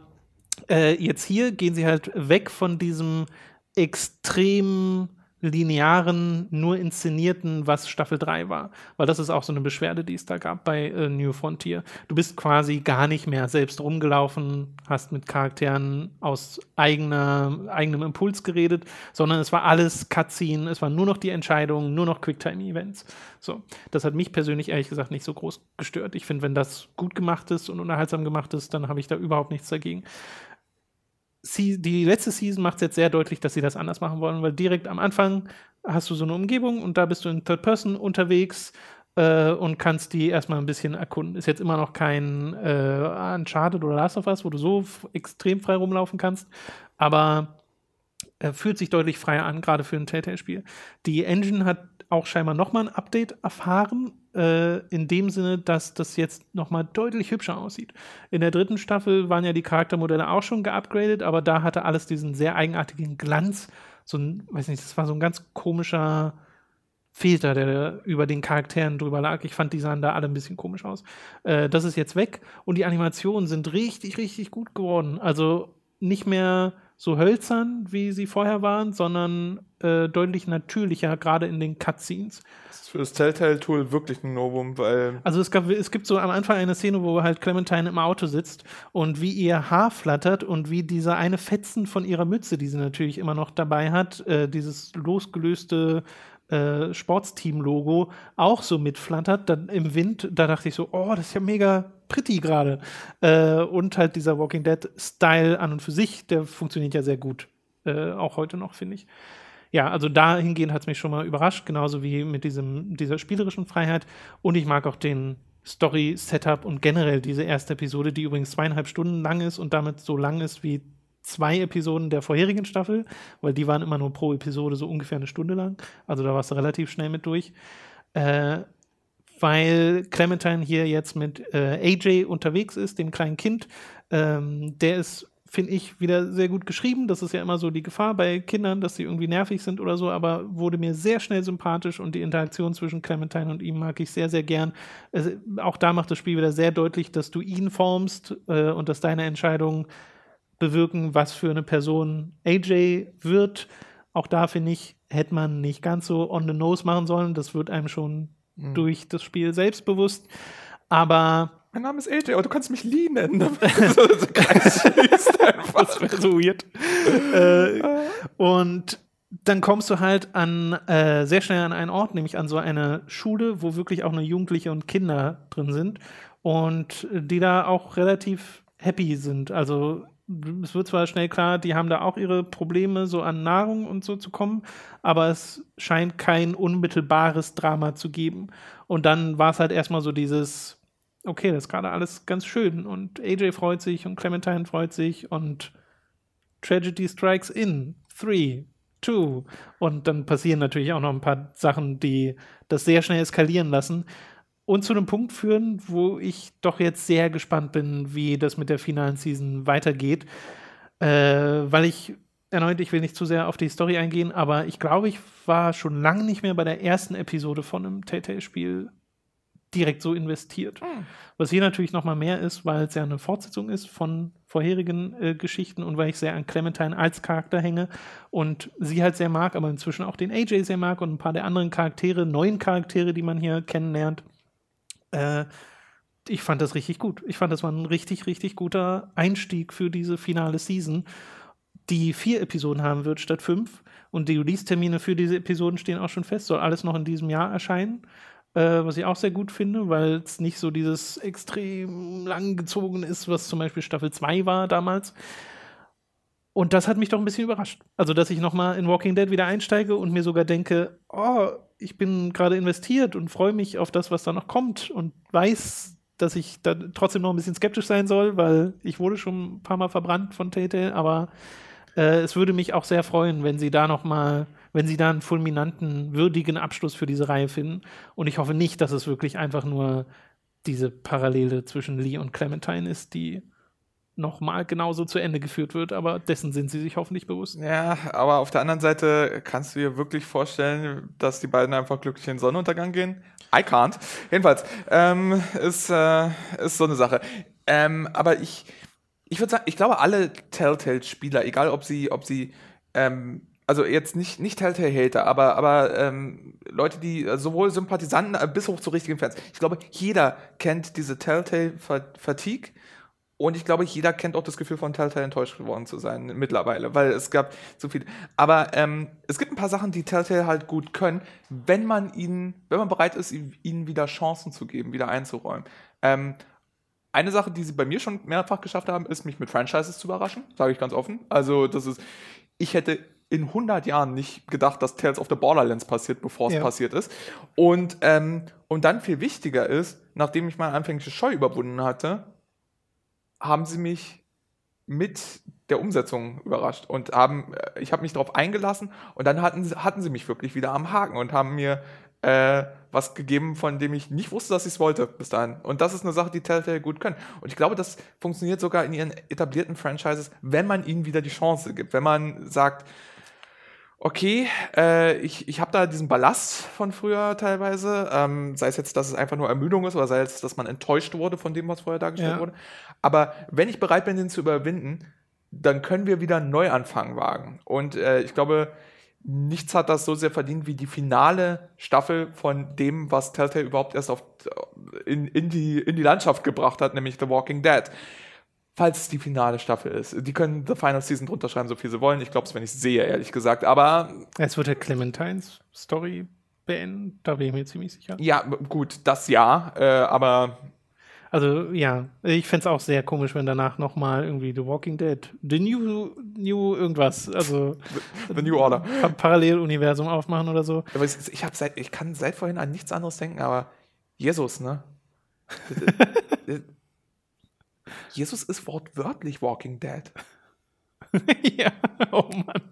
äh, jetzt hier gehen sie halt weg von diesem extrem linearen, nur inszenierten, was Staffel 3 war. Weil das ist auch so eine Beschwerde, die es da gab bei äh, New Frontier. Du bist quasi gar nicht mehr selbst rumgelaufen, hast mit Charakteren aus eigener, eigenem Impuls geredet, sondern es war alles Cutscene, es waren nur noch die Entscheidungen, nur noch Quicktime-Events. So, das hat mich persönlich ehrlich gesagt nicht so groß gestört. Ich finde, wenn das gut gemacht ist und unterhaltsam gemacht ist, dann habe ich da überhaupt nichts dagegen die letzte Season macht es jetzt sehr deutlich, dass sie das anders machen wollen, weil direkt am Anfang hast du so eine Umgebung und da bist du in Third Person unterwegs äh, und kannst die erstmal ein bisschen erkunden. Ist jetzt immer noch kein äh, Uncharted oder Last of Us, wo du so extrem frei rumlaufen kannst, aber äh, fühlt sich deutlich freier an, gerade für ein Telltale-Spiel. Die Engine hat auch scheinbar nochmal ein Update erfahren, äh, in dem Sinne, dass das jetzt nochmal deutlich hübscher aussieht. In der dritten Staffel waren ja die Charaktermodelle auch schon geupgradet, aber da hatte alles diesen sehr eigenartigen Glanz. So ein, weiß nicht, das war so ein ganz komischer Filter, der über den Charakteren drüber lag. Ich fand, die sahen da alle ein bisschen komisch aus. Äh, das ist jetzt weg und die Animationen sind richtig, richtig gut geworden. Also nicht mehr so hölzern, wie sie vorher waren, sondern äh, deutlich natürlicher, gerade in den Cutscenes. Das ist für das Telltale-Tool wirklich ein Novum, weil. Also es, gab, es gibt so am Anfang eine Szene, wo halt Clementine im Auto sitzt und wie ihr Haar flattert und wie dieser eine Fetzen von ihrer Mütze, die sie natürlich immer noch dabei hat, äh, dieses losgelöste äh, Sportsteam-Logo auch so mitflattert, dann im Wind, da dachte ich so, oh, das ist ja mega pretty gerade. Äh, und halt dieser Walking Dead-Style an und für sich, der funktioniert ja sehr gut. Äh, auch heute noch, finde ich. Ja, also dahingehend hat es mich schon mal überrascht, genauso wie mit diesem, dieser spielerischen Freiheit. Und ich mag auch den Story-Setup und generell diese erste Episode, die übrigens zweieinhalb Stunden lang ist und damit so lang ist wie zwei Episoden der vorherigen Staffel, weil die waren immer nur pro Episode so ungefähr eine Stunde lang. Also da warst du relativ schnell mit durch. Äh, weil Clementine hier jetzt mit äh, AJ unterwegs ist, dem kleinen Kind. Ähm, der ist, finde ich, wieder sehr gut geschrieben. Das ist ja immer so die Gefahr bei Kindern, dass sie irgendwie nervig sind oder so, aber wurde mir sehr schnell sympathisch und die Interaktion zwischen Clementine und ihm mag ich sehr, sehr gern. Also, auch da macht das Spiel wieder sehr deutlich, dass du ihn formst äh, und dass deine Entscheidungen bewirken, was für eine Person AJ wird. Auch da finde ich, hätte man nicht ganz so on the nose machen sollen. Das wird einem schon mhm. durch das Spiel selbstbewusst. Aber mein Name ist AJ, aber du kannst mich Lee nennen. [laughs] das wäre so weird. äh, und dann kommst du halt an äh, sehr schnell an einen Ort, nämlich an so eine Schule, wo wirklich auch nur Jugendliche und Kinder drin sind und die da auch relativ happy sind. Also es wird zwar schnell klar, die haben da auch ihre Probleme, so an Nahrung und so zu kommen, aber es scheint kein unmittelbares Drama zu geben. Und dann war es halt erstmal so dieses, okay, das ist gerade alles ganz schön und AJ freut sich und Clementine freut sich und Tragedy strikes in. Three, two. Und dann passieren natürlich auch noch ein paar Sachen, die das sehr schnell eskalieren lassen und zu einem Punkt führen, wo ich doch jetzt sehr gespannt bin, wie das mit der finalen Season weitergeht. Äh, weil ich erneut, ich will nicht zu sehr auf die Story eingehen, aber ich glaube, ich war schon lange nicht mehr bei der ersten Episode von einem Telltale-Spiel direkt so investiert. Mhm. Was hier natürlich noch mal mehr ist, weil es ja eine Fortsetzung ist von vorherigen äh, Geschichten und weil ich sehr an Clementine als Charakter hänge und sie halt sehr mag, aber inzwischen auch den AJ sehr mag und ein paar der anderen Charaktere, neuen Charaktere, die man hier kennenlernt. Äh, ich fand das richtig gut. Ich fand, das war ein richtig, richtig guter Einstieg für diese finale Season, die vier Episoden haben wird statt fünf. Und die Release-Termine für diese Episoden stehen auch schon fest. Soll alles noch in diesem Jahr erscheinen. Äh, was ich auch sehr gut finde, weil es nicht so dieses extrem lang gezogen ist, was zum Beispiel Staffel 2 war damals. Und das hat mich doch ein bisschen überrascht. Also, dass ich nochmal in Walking Dead wieder einsteige und mir sogar denke, oh, ich bin gerade investiert und freue mich auf das, was da noch kommt und weiß, dass ich da trotzdem noch ein bisschen skeptisch sein soll, weil ich wurde schon ein paar Mal verbrannt von Telltale, aber äh, es würde mich auch sehr freuen, wenn sie da noch mal, wenn sie da einen fulminanten, würdigen Abschluss für diese Reihe finden. Und ich hoffe nicht, dass es wirklich einfach nur diese Parallele zwischen Lee und Clementine ist, die nochmal genauso zu Ende geführt wird, aber dessen sind sie sich hoffentlich bewusst. Ja, aber auf der anderen Seite kannst du dir wirklich vorstellen, dass die beiden einfach glücklich in den Sonnenuntergang gehen? I can't. Jedenfalls, ähm, ist, äh, ist so eine Sache. Ähm, aber ich, ich würde sagen, ich glaube, alle Telltale-Spieler, egal ob sie, ob sie, ähm, also jetzt nicht, nicht Telltale-Hater, aber, aber ähm, Leute, die sowohl Sympathisanten äh, bis hoch zu richtigen Fans, ich glaube, jeder kennt diese Telltale-Fatigue und ich glaube, jeder kennt auch das Gefühl von Telltale enttäuscht geworden zu sein mittlerweile, weil es gab so viel. Aber ähm, es gibt ein paar Sachen, die Telltale halt gut können, wenn man ihnen, wenn man bereit ist, ihnen wieder Chancen zu geben, wieder einzuräumen. Ähm, eine Sache, die sie bei mir schon mehrfach geschafft haben, ist, mich mit Franchises zu überraschen, sage ich ganz offen. Also, das ist, ich hätte in 100 Jahren nicht gedacht, dass Tales of the Borderlands passiert, bevor es ja. passiert ist. Und, ähm, und dann viel wichtiger ist, nachdem ich meine anfängliche Scheu überwunden hatte, haben sie mich mit der Umsetzung überrascht und haben, äh, ich habe mich darauf eingelassen und dann hatten, hatten sie mich wirklich wieder am Haken und haben mir äh, was gegeben, von dem ich nicht wusste, dass ich es wollte bis dahin. Und das ist eine Sache, die Telltale gut können. Und ich glaube, das funktioniert sogar in ihren etablierten Franchises, wenn man ihnen wieder die Chance gibt. Wenn man sagt, okay, äh, ich, ich habe da diesen Ballast von früher teilweise, ähm, sei es jetzt, dass es einfach nur Ermüdung ist oder sei es, dass man enttäuscht wurde von dem, was vorher dargestellt ja. wurde. Aber wenn ich bereit bin, den zu überwinden, dann können wir wieder einen Neuanfang wagen. Und äh, ich glaube, nichts hat das so sehr verdient wie die finale Staffel von dem, was Telltale überhaupt erst auf, in, in, die, in die Landschaft gebracht hat, nämlich The Walking Dead falls es die finale Staffel ist. Die können The Final Season drunter schreiben, so viel sie wollen. Ich glaube es, wenn ich sehe, ehrlich gesagt. Aber. Es wird der Clementines Story beenden, da bin ich mir ziemlich sicher. Ja, gut, das ja, äh, aber. Also ja, ich fände es auch sehr komisch, wenn danach nochmal irgendwie The Walking Dead, The New, New irgendwas, also The, the New Order. Paralleluniversum aufmachen oder so. Aber ich, ich, seit, ich kann seit vorhin an nichts anderes denken, aber Jesus, ne? [laughs] Jesus ist wortwörtlich Walking Dead. [laughs] ja, oh Mann.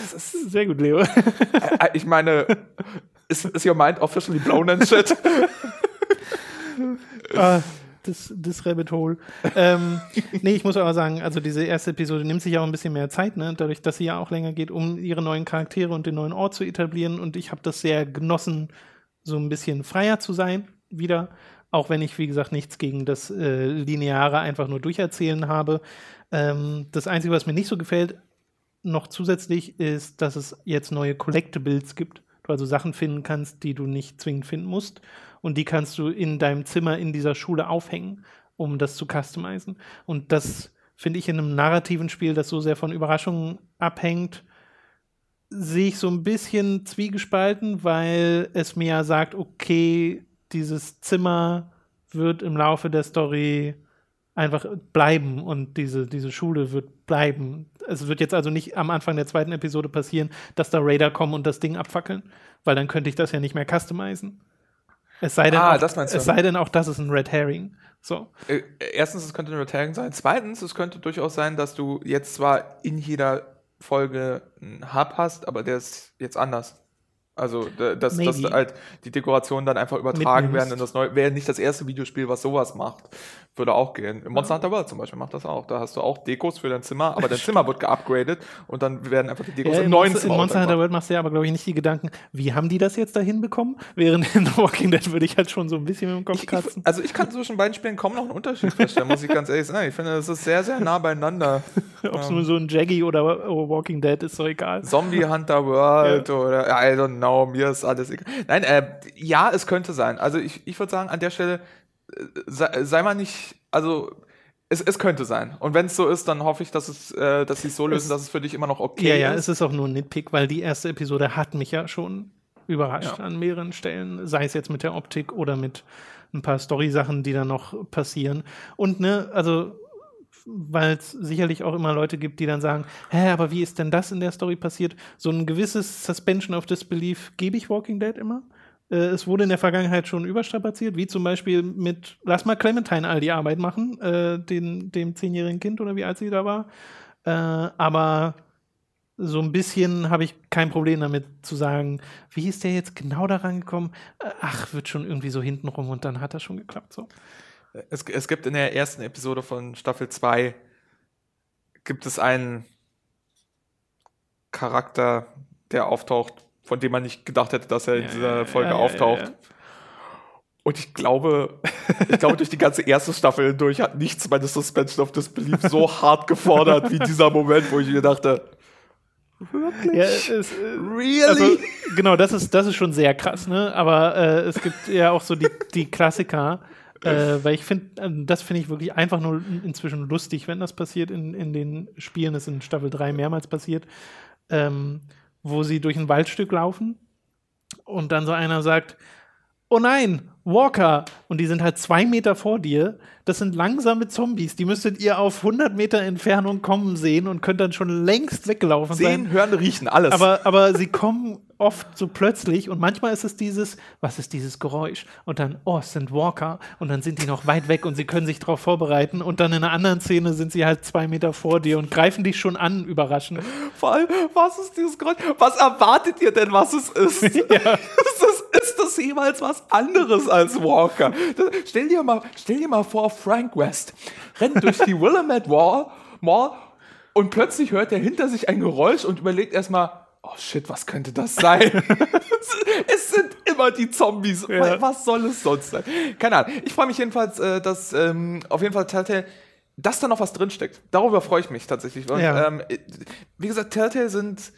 Das ist sehr gut, Leo. Ich meine, ist, ist your mind officially blown and shit? [laughs] ah, das, das Rabbit Hole. ähm, nee, ich muss aber sagen, also diese erste Episode nimmt sich auch ein bisschen mehr Zeit, ne? dadurch, dass sie ja auch länger geht, um ihre neuen Charaktere und den neuen Ort zu etablieren. Und ich habe das sehr genossen, so ein bisschen freier zu sein wieder. Auch wenn ich, wie gesagt, nichts gegen das äh, Lineare einfach nur durcherzählen habe. Ähm, das Einzige, was mir nicht so gefällt, noch zusätzlich ist, dass es jetzt neue Collectibles gibt. Du also Sachen finden kannst, die du nicht zwingend finden musst. Und die kannst du in deinem Zimmer in dieser Schule aufhängen, um das zu customizen. Und das finde ich in einem narrativen Spiel, das so sehr von Überraschungen abhängt, sehe ich so ein bisschen zwiegespalten, weil es mir ja sagt, okay, dieses Zimmer wird im Laufe der Story einfach bleiben und diese, diese Schule wird bleiben. Es wird jetzt also nicht am Anfang der zweiten Episode passieren, dass da Raider kommen und das Ding abfackeln, weil dann könnte ich das ja nicht mehr customizen. Es sei denn, Ah, auch, das meinst du. es sei denn auch, das ist ein Red Herring. So. Äh, Erstens, es könnte ein Retelling sein. Zweitens, es könnte durchaus sein, dass du jetzt zwar in jeder Folge einen Hub hast, aber der ist jetzt anders. Also, da- dass, dass halt die Dekorationen dann einfach übertragen Mitnimmst. werden in das neue. Wäre nicht das erste Videospiel, was sowas macht. Würde auch gehen. Im Monster Hunter World zum Beispiel macht das auch. Da hast du auch Dekos für dein Zimmer, aber dein Zimmer wird geupgradet und dann werden einfach die Dekos Ja, im in neuen Monster, Zimmer in Monster Hunter. World machst du ja aber, glaube ich, nicht die Gedanken, wie haben die das jetzt da hinbekommen? Während [laughs] in The Walking Dead würde ich halt schon so ein bisschen mit dem Kopf kratzen. also ich kann zwischen beiden Spielen kaum noch einen Unterschied feststellen, muss ich ganz ehrlich sagen. Ich finde, das ist sehr, sehr nah beieinander. [laughs] Ob es nur so ein Jaggy oder oder Walking Dead ist, so egal. Zombie Hunter World [laughs] oder I don't know, mir ist alles egal. Nein, äh, ja, es könnte sein. Also ich, ich würde sagen, an der Stelle sei, sei mal nicht, also es, es könnte sein. Und wenn es so ist, dann hoffe ich, dass es, äh, dass sie es so lösen, Es- dass es für dich immer noch okay ja, ja, ist. es ist auch nur ein Nitpick, weil die erste Episode hat mich ja schon überrascht Ja. an mehreren Stellen, sei es jetzt mit der Optik oder mit ein paar Story-Sachen, die dann noch passieren. Und ne, also weil es sicherlich auch immer Leute gibt, die dann sagen, hä, aber wie ist denn das in der Story passiert? So ein gewisses Suspension of Disbelief gebe ich Walking Dead immer. Äh, es wurde in der Vergangenheit schon überstrapaziert, wie zum Beispiel mit, lass mal Clementine all die Arbeit machen, äh, den, dem zehnjährigen Kind oder wie alt sie da war. Äh, aber so ein bisschen habe ich kein Problem damit zu sagen, wie ist der jetzt genau daran gekommen? Äh, Ach, wird schon irgendwie so hintenrum und dann hat das schon geklappt. So. Es, es gibt in der ersten Episode von Staffel 2 gibt es einen Charakter, der auftaucht, von dem man nicht gedacht hätte, dass er in Ja, dieser Folge ja, auftaucht. Und ich glaube, ich glaube, durch die ganze erste Staffel hindurch hat nichts meine Suspension of Disbelief so [laughs] hart gefordert wie dieser Moment, wo ich mir dachte, Ja, es, äh, really? also, genau, das ist, das ist schon sehr krass, ne? Aber äh, es gibt ja auch so die, die Klassiker, äh, weil ich finde, äh, das finde ich wirklich einfach nur inzwischen lustig, wenn das passiert in, in den Spielen. Das ist in Staffel 3 mehrmals passiert, ähm, wo sie durch ein Waldstück laufen und dann so einer sagt, oh nein, Walker. Und die sind halt zwei Meter vor dir. Das sind langsame Zombies. Die müsstet ihr auf 100 Meter Entfernung kommen sehen und könnt dann schon längst weggelaufen sein. Sehen, hören, riechen, alles. Aber, aber sie kommen oft so plötzlich und manchmal ist es dieses, was ist dieses Geräusch? Und dann, oh, es sind Walker und dann sind die noch weit weg und sie können sich darauf vorbereiten und dann in einer anderen Szene sind sie halt zwei Meter vor dir und greifen dich schon an, überraschend. Vor allem, was ist dieses Geräusch? Was erwartet ihr denn, was es ist? [laughs] [laughs] ist, das, ist das jemals was anderes als Walker? Das, stell, dir mal, stell dir mal vor, Frank West rennt durch die Willamette Wall, Mall und plötzlich hört er hinter sich ein Geräusch und überlegt erstmal, oh shit, was könnte das sein? [laughs] es sind immer die Zombies. Ja. Was soll es sonst sein? Keine Ahnung. Ich freue mich jedenfalls, äh, dass ähm, auf jeden Fall Telltale dass da noch was drinsteckt. Darüber freue ich mich tatsächlich. Und, Ja. ähm, wie gesagt, Telltale sind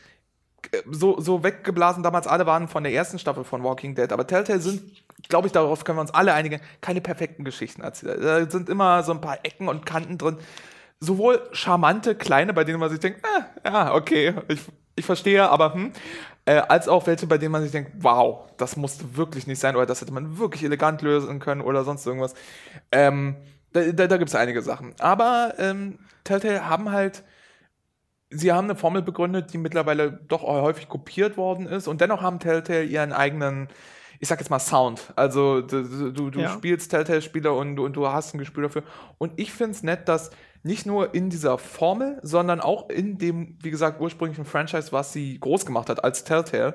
äh, so, so weggeblasen. Damals alle waren von der ersten Staffel von Walking Dead. Aber Telltale sind, glaube ich, darauf können wir uns alle einigen, keine perfekten Geschichten erzählen. Da sind immer so ein paar Ecken und Kanten drin. Sowohl charmante, kleine, bei denen man sich denkt, ah, ja, okay, ich, ich verstehe, aber hm, äh, als auch welche, bei denen man sich denkt, wow, das musste wirklich nicht sein oder das hätte man wirklich elegant lösen können oder sonst irgendwas. Ähm, da da, da gibt es einige Sachen. Aber ähm, Telltale haben halt sie haben eine Formel begründet, die mittlerweile doch häufig kopiert worden ist. Und dennoch haben Telltale ihren eigenen, ich sag jetzt mal, Sound. Also du, du, du Ja. spielst Telltale-Spiele und, und du hast ein Gespür dafür. Und ich finde es nett, dass nicht nur in dieser Formel, sondern auch in dem, wie gesagt, ursprünglichen Franchise, was sie groß gemacht hat als Telltale,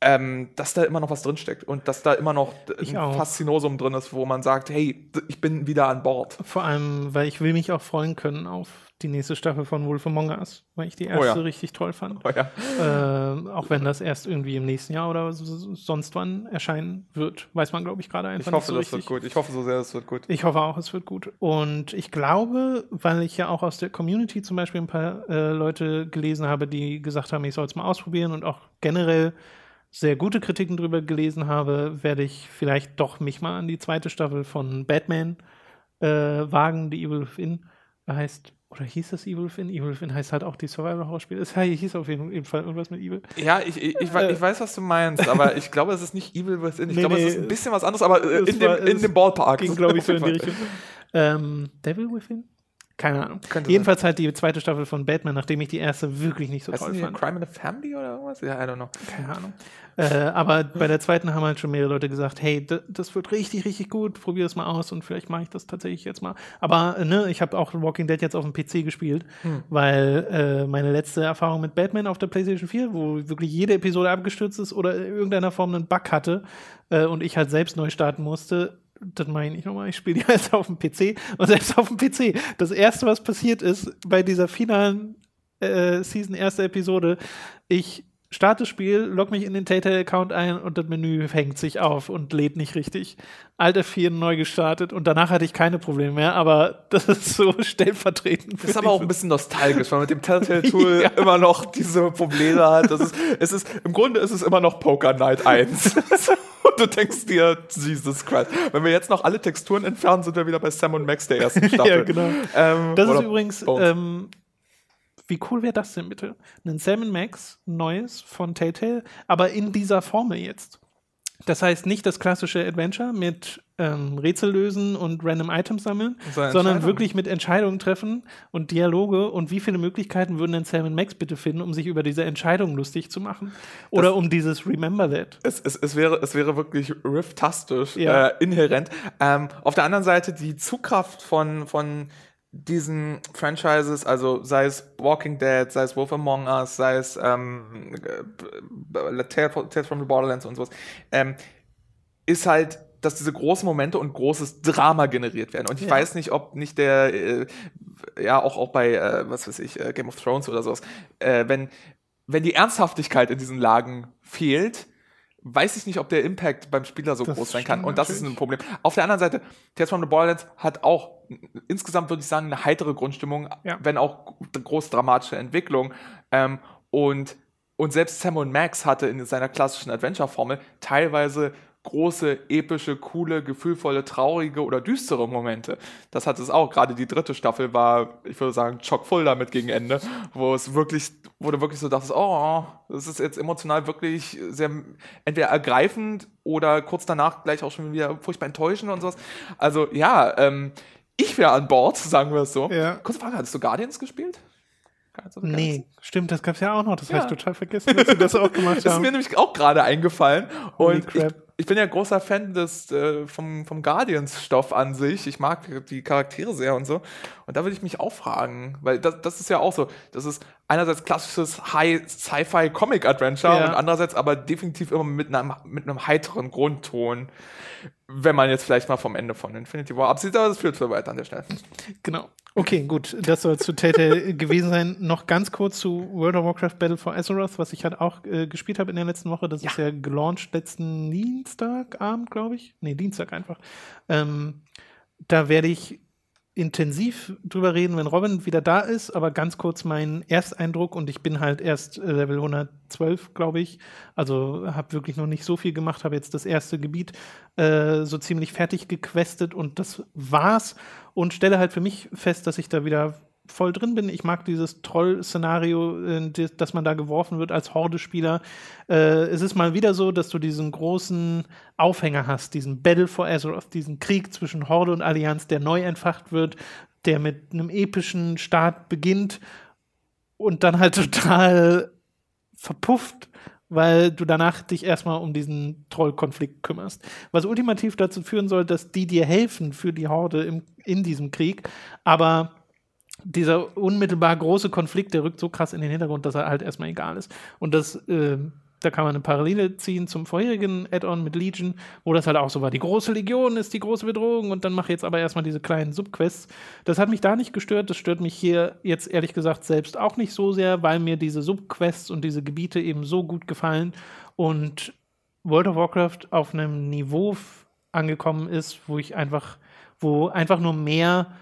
ähm, dass da immer noch was drinsteckt und dass da immer noch Ich ein auch. Faszinosum drin ist, wo man sagt, hey, ich bin wieder an Bord. Vor allem, weil ich will mich auch freuen können auf die nächste Staffel von Wolf Among Us, weil ich die erste Oh ja. richtig toll fand. Oh ja. Äh, auch wenn das erst irgendwie im nächsten Jahr oder so- sonst wann erscheinen wird, weiß man, glaube ich, gerade einfach Ich hoffe, nicht so das richtig. wird gut. Ich hoffe so sehr, das wird gut. Ich hoffe auch, es wird gut. Und ich glaube, weil ich ja auch aus der Community zum Beispiel ein paar äh, Leute gelesen habe, die gesagt haben, ich soll es mal ausprobieren und auch generell sehr gute Kritiken drüber gelesen habe, werde ich vielleicht doch mich mal an die zweite Staffel von Batman äh, wagen, die Evil Within heißt. Oder hieß das Evil Within? Evil Within heißt halt auch die Survival-Horror-Spiele. Es hieß auf jeden Fall irgendwas mit Evil. Ja, ich, ich, ich, wei- ich weiß, was du meinst, aber ich glaube, es ist nicht Evil Within. Ich Nee, glaube, nee, es ist ein bisschen was anderes, aber äh, in, war- dem, in dem Ballpark. Ging, glaube ich, so in die Richtung. Ähm, Devil Within? Keine Ahnung. Könnte Jedenfalls halt die zweite Staffel von Batman, nachdem ich die erste wirklich nicht so. Heißt toll fand. Crime in the Family oder irgendwas? Ja, I don't know. Keine Ahnung. Äh, aber bei der zweiten haben halt schon mehrere Leute gesagt, hey, das wird richtig, richtig gut, probier das mal aus und vielleicht mache ich das tatsächlich jetzt mal. Aber äh, ne, ich habe auch Walking Dead jetzt auf dem PC gespielt, weil äh, meine letzte Erfahrung mit Batman auf der PlayStation 4, wo wirklich jede Episode abgestürzt ist oder in irgendeiner Form einen Bug hatte äh, und ich halt selbst neu starten musste, das meine ich nochmal, ich spiele die [laughs] jetzt auf dem PC und selbst auf dem PC. Das erste, was passiert ist bei dieser finalen äh, Season, erste Episode, ich starte Spiel, log mich in den Telltale-Account ein und das Menü hängt sich auf und lädt nicht richtig. Alter 4 neu gestartet und danach hatte ich keine Probleme mehr, aber [laughs] das ist so stellvertretend. Das ist aber auch ein bisschen nostalgisch, weil man mit dem Telltale-Tool [laughs] immer noch diese Probleme hat. Das ist, es ist, Im Grunde ist es immer noch Poker Night 1. [laughs] und du denkst dir, Jesus Christ. Wenn wir jetzt noch alle Texturen entfernen, sind wir wieder bei Sam und Max der ersten Staffel. ja, genau. Ähm, Das ist übrigens, ähm, wie cool wäre das denn bitte? Ein Sam Max, neues von Telltale, aber in dieser Formel jetzt. Das heißt nicht das klassische Adventure mit ähm, Rätsel lösen und random Items sammeln, So sondern wirklich mit Entscheidungen treffen und Dialoge und wie viele Möglichkeiten würden denn Sam Max bitte finden, um sich über diese Entscheidung lustig zu machen? Oder um dieses Remember That. Es, es, es, wäre, es wäre wirklich rifftastisch, Ja. äh, inhärent. Ähm, auf der anderen Seite die Zugkraft von, von diesen Franchises, also sei es Walking Dead, sei es Wolf Among Us, sei es ähm, äh, Tales Tales from the Borderlands und sowas, ähm, ist halt, dass diese großen Momente und großes Drama generiert werden. Und ich Ja. weiß nicht, ob nicht der, äh, ja, auch, auch bei, äh, was weiß ich, äh, Game of Thrones oder sowas, äh, wenn, wenn die Ernsthaftigkeit in diesen Lagen fehlt, weiß ich nicht, ob der Impact beim Spieler so Das groß sein kann. Und das ist natürlich. ein Problem. Auf der anderen Seite, Tales from the Borderlands hat auch insgesamt, würde ich sagen, eine heitere Grundstimmung, Ja. wenn auch groß dramatische Entwicklung. Ähm, und, und selbst Sam und Max hatte in seiner klassischen Adventure-Formel teilweise große, epische, coole, gefühlvolle, traurige oder düstere Momente. Das hat es auch. Gerade die dritte Staffel war, ich würde sagen, chockvoll damit gegen Ende, wo es wirklich, wo du wirklich so dachtest, oh, das ist jetzt emotional wirklich sehr entweder ergreifend oder kurz danach gleich auch schon wieder furchtbar enttäuschend und sowas. Also ja, ähm, ich wäre an Bord, sagen wir es so. Ja. Kurze Frage, hattest du Guardians gespielt? Guardians Galaxy? Nee, stimmt, das gab es ja auch noch. Das Ja. habe ich total vergessen, dass sie das auch gemacht [laughs] Das ist mir nämlich auch gerade eingefallen. Holy Und ich, crap. Ich bin ja großer Fan des, äh, vom, vom Guardians-Stoff an sich. Ich mag die Charaktere sehr und so. Und da würde ich mich auch fragen, weil das, das ist ja auch so. Das ist einerseits klassisches High-Sci-Fi-Comic-Adventure Ja. und andererseits aber definitiv immer mit einem, mit einem heiteren Grundton. Wenn man jetzt vielleicht mal vom Ende von Infinity War absieht, aber das führt zu weit an der Stelle. Genau. Okay, gut. Das soll zu Telltale [laughs] gewesen sein. Noch ganz kurz zu World of Warcraft Battle for Azeroth, was ich halt auch äh, gespielt habe in der letzten Woche. Das ist ja gelauncht letzten Dienstagabend, glaube ich. Nee, Dienstag einfach. Ähm, da werde ich intensiv drüber reden, wenn Robin wieder da ist, aber ganz kurz mein Ersteindruck und ich bin halt erst äh, Level 112, glaube ich. Also habe wirklich noch nicht so viel gemacht, habe jetzt das erste Gebiet äh, so ziemlich fertig gequestet und das war's und stelle halt für mich fest, dass ich da wieder voll drin bin. Ich mag dieses Troll-Szenario, äh, dass man da geworfen wird als Horde-Spieler. Äh, es ist mal wieder so, dass du diesen großen Aufhänger hast, diesen Battle for Azeroth, diesen Krieg zwischen Horde und Allianz, der neu entfacht wird, der mit einem epischen Start beginnt und dann halt [laughs] total verpufft, weil du danach dich erstmal um diesen Trollkonflikt kümmerst. Was ultimativ dazu führen soll, dass die dir helfen für die Horde im, in diesem Krieg, aber dieser unmittelbar große Konflikt, der rückt so krass in den Hintergrund, dass er halt erstmal egal ist. Und das äh, Da kann man eine Parallele ziehen zum vorherigen Add-on mit Legion, wo das halt auch so war. Die große Legion ist die große Bedrohung und dann mache ich jetzt aber erstmal diese kleinen Subquests. Das hat mich da nicht gestört. Das stört mich hier jetzt ehrlich gesagt selbst auch nicht so sehr, weil mir diese Subquests und diese Gebiete eben so gut gefallen und World of Warcraft auf einem Niveau angekommen ist, wo ich einfach, wo einfach nur mehr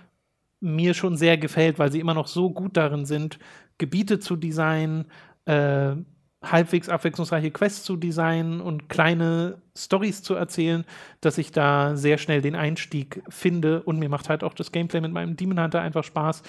mir schon sehr gefällt, weil sie immer noch so gut darin sind, Gebiete zu designen, äh, halbwegs abwechslungsreiche Quests zu designen und kleine Stories zu erzählen, dass ich da sehr schnell den Einstieg finde und mir macht halt auch das Gameplay mit meinem Demon Hunter einfach Spaß.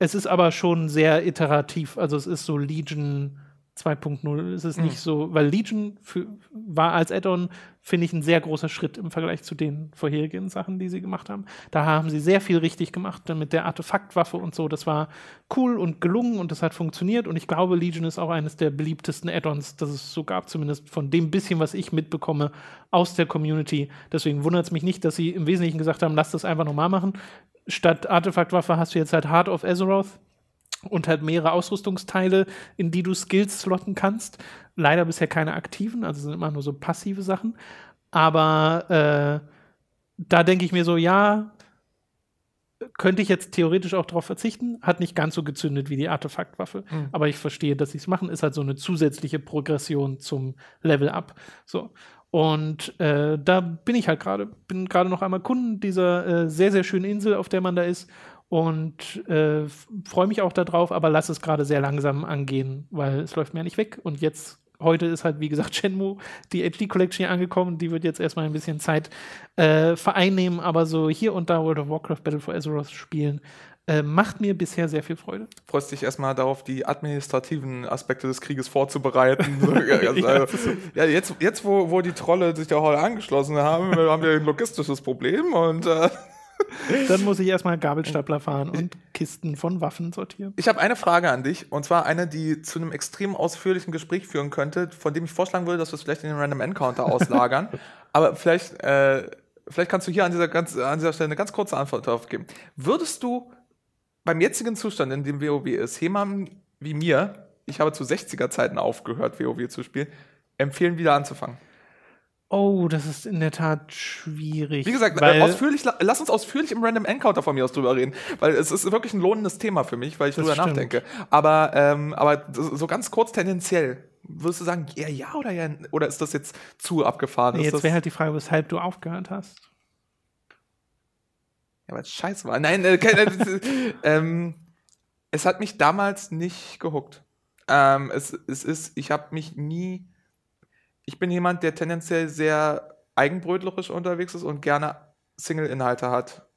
Es ist aber schon sehr iterativ, also es ist so Legion 2.0 ist es mhm. nicht so, weil Legion für, war als Add-on, finde ich, ein sehr großer Schritt im Vergleich zu den vorherigen Sachen, die sie gemacht haben. Da haben sie sehr viel richtig gemacht mit der Artefaktwaffe und so. Das war cool und gelungen und das hat funktioniert. Und ich glaube, Legion ist auch eines der beliebtesten Add-ons, das es so gab, zumindest von dem bisschen, was ich mitbekomme aus der Community. Deswegen wundert es mich nicht, dass sie im Wesentlichen gesagt haben, lass das einfach nochmal machen. Statt Artefaktwaffe hast du jetzt halt Heart of Azeroth und halt mehrere Ausrüstungsteile, in die du Skills slotten kannst. Leider bisher keine aktiven, also sind immer nur so passive Sachen. Aber äh, da denke ich mir so, ja, könnte ich jetzt theoretisch auch darauf verzichten. Hat nicht ganz so gezündet wie die Artefaktwaffe. Mhm. Aber ich verstehe, dass sie es machen. Ist halt so eine zusätzliche Progression zum Level Up. So. Und äh, da bin ich halt gerade. Bin gerade noch einmal Kunden dieser äh, sehr, sehr schönen Insel, auf der man da ist und äh, freue mich auch darauf, aber lass es gerade sehr langsam angehen, weil es läuft mir ja nicht weg. Und jetzt, heute ist halt, wie gesagt, [laughs] Shenmue, die HD Collection hier angekommen. Die wird jetzt erstmal ein bisschen Zeit äh, vereinnehmen, aber so hier und da World of Warcraft Battle for Azeroth spielen. Äh, macht mir bisher sehr viel Freude. Freust dich erstmal darauf, die administrativen Aspekte des Krieges vorzubereiten. [laughs] also, ja, ja, jetzt, jetzt wo, wo die Trolle sich der Hall angeschlossen haben, [laughs] haben wir ein logistisches Problem und äh [laughs] Dann muss ich erstmal Gabelstapler fahren und Kisten von Waffen sortieren. Ich habe eine Frage an dich, und zwar eine, die zu einem extrem ausführlichen Gespräch führen könnte, von dem ich vorschlagen würde, dass wir es vielleicht in den Random Encounter auslagern. [laughs] Aber vielleicht, äh, vielleicht kannst du hier an dieser, ganz, an dieser Stelle eine ganz kurze Antwort darauf geben. Würdest du beim jetzigen Zustand, in dem WoW ist, jemandem wie mir, ich habe zu 60er-Zeiten aufgehört, WoW zu spielen, empfehlen, wieder anzufangen? Oh, das ist in der Tat schwierig. Wie gesagt, äh, ausführlich, lass uns ausführlich im Random Encounter von mir aus drüber reden, weil es ist wirklich ein lohnendes Thema für mich, weil ich drüber stimmt. nachdenke. Aber, ähm, aber so ganz kurz tendenziell, würdest du sagen, eher ja oder ja, oder ist das jetzt zu abgefahren? Nee, jetzt wäre halt die Frage, weshalb du aufgehört hast. Ja, weil es scheiße war. Nein, äh, äh, [laughs] ähm, es hat mich damals nicht gehuckt. Ähm, es, es ist, ich habe mich nie ich bin jemand, der tendenziell sehr eigenbrötlerisch unterwegs ist und gerne Single-Inhalte hat.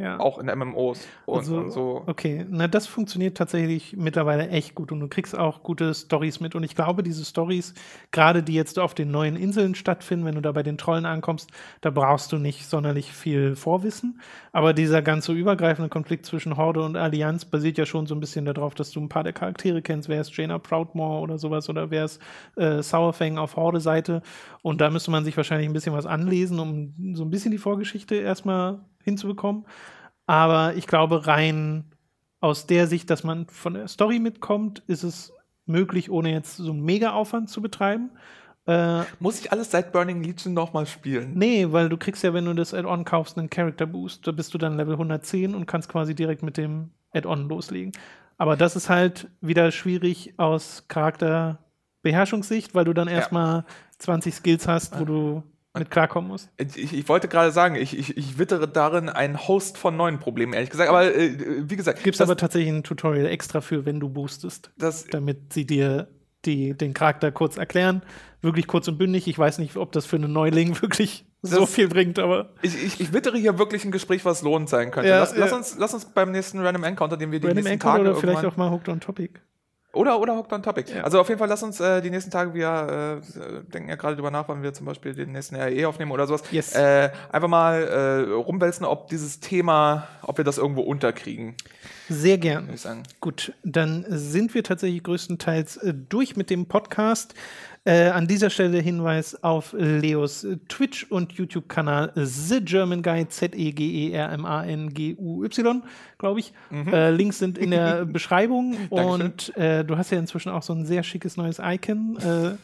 Ja. Auch in MMOs und, also, und, so. Okay, na das funktioniert tatsächlich mittlerweile echt gut und du kriegst auch gute Stories mit und ich glaube, diese Stories, gerade die jetzt auf den neuen Inseln stattfinden, wenn du da bei den Trollen ankommst, da brauchst du nicht sonderlich viel Vorwissen, aber dieser ganze übergreifende Konflikt zwischen Horde und Allianz basiert ja schon so ein bisschen darauf, dass du ein paar der Charaktere kennst, wer ist Jaina Proudmore oder sowas oder wer ist äh, Sourfang auf Horde-Seite und da müsste man sich wahrscheinlich ein bisschen was anlesen, um so ein bisschen die Vorgeschichte erstmal hinzubekommen. Aber ich glaube, rein aus der Sicht, dass man von der Story mitkommt, ist es möglich, ohne jetzt so einen Mega-Aufwand zu betreiben. Äh, Muss ich alles seit Burning Legion nochmal spielen? Nee, weil du kriegst ja, wenn du das Add-on kaufst, einen Character Boost. Da bist du dann Level 110 und kannst quasi direkt mit dem Add-on loslegen. Aber das ist halt wieder schwierig aus Charakterbeherrschungssicht, weil du dann erstmal ja. 20 Skills hast, wo du mit klarkommen muss. Ich, ich wollte gerade sagen, ich, ich, ich wittere darin einen Host von neuen Problemen, ehrlich gesagt. Aber äh, wie gesagt. Gibt es aber tatsächlich ein Tutorial extra für, wenn du boostest, das, damit sie dir die, den Charakter kurz erklären. Wirklich kurz und bündig. Ich weiß nicht, ob das für einen Neuling [laughs] wirklich so viel bringt, aber. Ich, ich, ich wittere hier wirklich ein Gespräch, was lohnend sein könnte. Ja, lass, ja. lass, uns, lass uns beim nächsten Random Encounter, den wir die Random nächsten Encounter Tage oder vielleicht auch mal Hooked on Topic. Oder, oder Hooked on Topic. Ja. Also auf jeden Fall lass uns äh, die nächsten Tage, wir äh, denken ja gerade drüber nach, wann wir zum Beispiel den nächsten RE aufnehmen oder sowas. Yes. Äh, einfach mal äh, rumwälzen, ob dieses Thema, ob wir das irgendwo unterkriegen. Sehr gern. Gut, dann sind wir tatsächlich größtenteils äh, durch mit dem Podcast. Äh, an dieser Stelle Hinweis auf Leos Twitch- und YouTube-Kanal The German Guy, Z-E-G-E-R-M-A-N-G-U-Y, glaube ich. Mhm. Äh, Links sind in der [laughs] Beschreibung und äh, du hast ja inzwischen auch so ein sehr schickes neues Icon. Äh,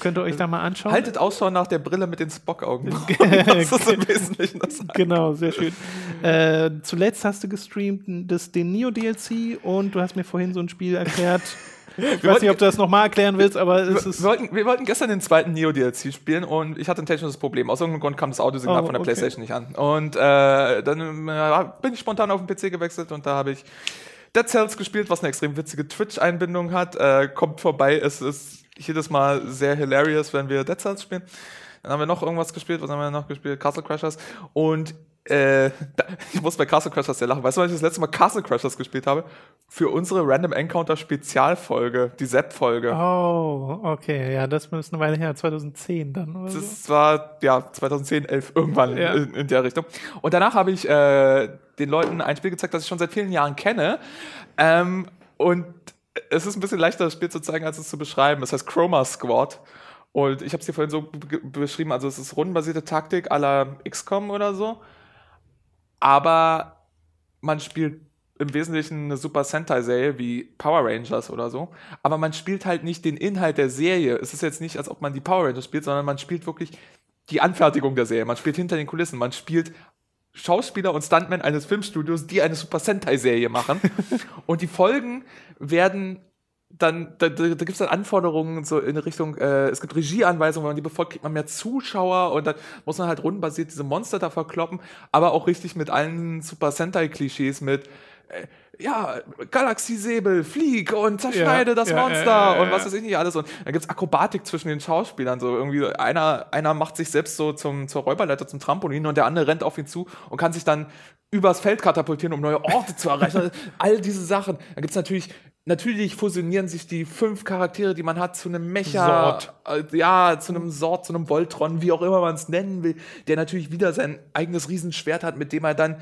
Könnt ihr euch da mal anschauen. Haltet Ausschau nach der Brille mit den Spock-Augen. [laughs] [laughs] das ist im Wesentlichen das. Genau, sehr schön. Äh, zuletzt hast du gestreamt das, den Neo-DLC und du hast mir vorhin so ein Spiel erklärt. Ich weiß nicht, ob du das nochmal erklären willst, aber es Wir ist. wollten, wir wollten gestern den zweiten Neo-DLC spielen und ich hatte ein technisches Problem. Aus irgendeinem Grund kam das Audiosignal Oh, von der okay. Playstation nicht an. Und äh, dann äh, bin ich spontan auf den PC gewechselt und da habe ich Dead Cells gespielt, was eine extrem witzige Twitch-Einbindung hat. Äh, kommt vorbei, es ist jedes Mal sehr hilarious, wenn wir Dead Cells spielen. Dann haben wir noch irgendwas gespielt, was haben wir noch gespielt? Castle Crashers. Und äh, da, ich muss bei Castle Crashers sehr lachen. Weißt du, wann ich das letzte Mal Castle Crashers gespielt habe? Für unsere Random Encounter Spezialfolge, die Sepp-Folge. Oh, okay, ja, das ist eine Weile her, 2010 dann. Oder so. Das war ja 2010, 11 irgendwann Ja. in, in der Richtung. Und danach habe ich äh, den Leuten ein Spiel gezeigt, das ich schon seit vielen Jahren kenne. Ähm, und es ist ein bisschen leichter, das Spiel zu zeigen, als es zu beschreiben. Es heißt Chroma Squad. Und ich habe es dir vorhin so be- beschrieben, also es ist rundenbasierte Taktik la XCOM oder so. Aber man spielt im Wesentlichen eine Super Sentai-Serie wie Power Rangers oder so. Aber man spielt halt nicht den Inhalt der Serie. Es ist jetzt nicht, als ob man die Power Rangers spielt, sondern man spielt wirklich die Anfertigung der Serie. Man spielt hinter den Kulissen. Man spielt Schauspieler und Stuntmen eines Filmstudios, die eine Super Sentai-Serie machen. [laughs] und die Folgen werden dann, da, da, da gibt es dann Anforderungen so in Richtung, äh, es gibt Regieanweisungen, wenn man die befolgt, kriegt man mehr Zuschauer und dann muss man halt rundenbasiert diese Monster da verkloppen, aber auch richtig mit allen Super Sentai-Klischees mit äh, ja, Galaxiesäbel, flieg und zerschneide Ja, das ja, Monster ja, und was weiß ich nicht alles. Und dann gibt's Akrobatik zwischen den Schauspielern. So irgendwie einer, einer macht sich selbst so zum, zur Räuberleiter, zum Trampolin und der andere rennt auf ihn zu und kann sich dann übers Feld katapultieren, um neue Orte zu erreichen. [laughs] All diese Sachen. Dann gibt's natürlich, natürlich fusionieren sich die fünf Charaktere, die man hat, zu einem Mecha. Äh, ja, zu einem Sort, zu einem Voltron, wie auch immer man es nennen will, der natürlich wieder sein eigenes Riesenschwert hat, mit dem er dann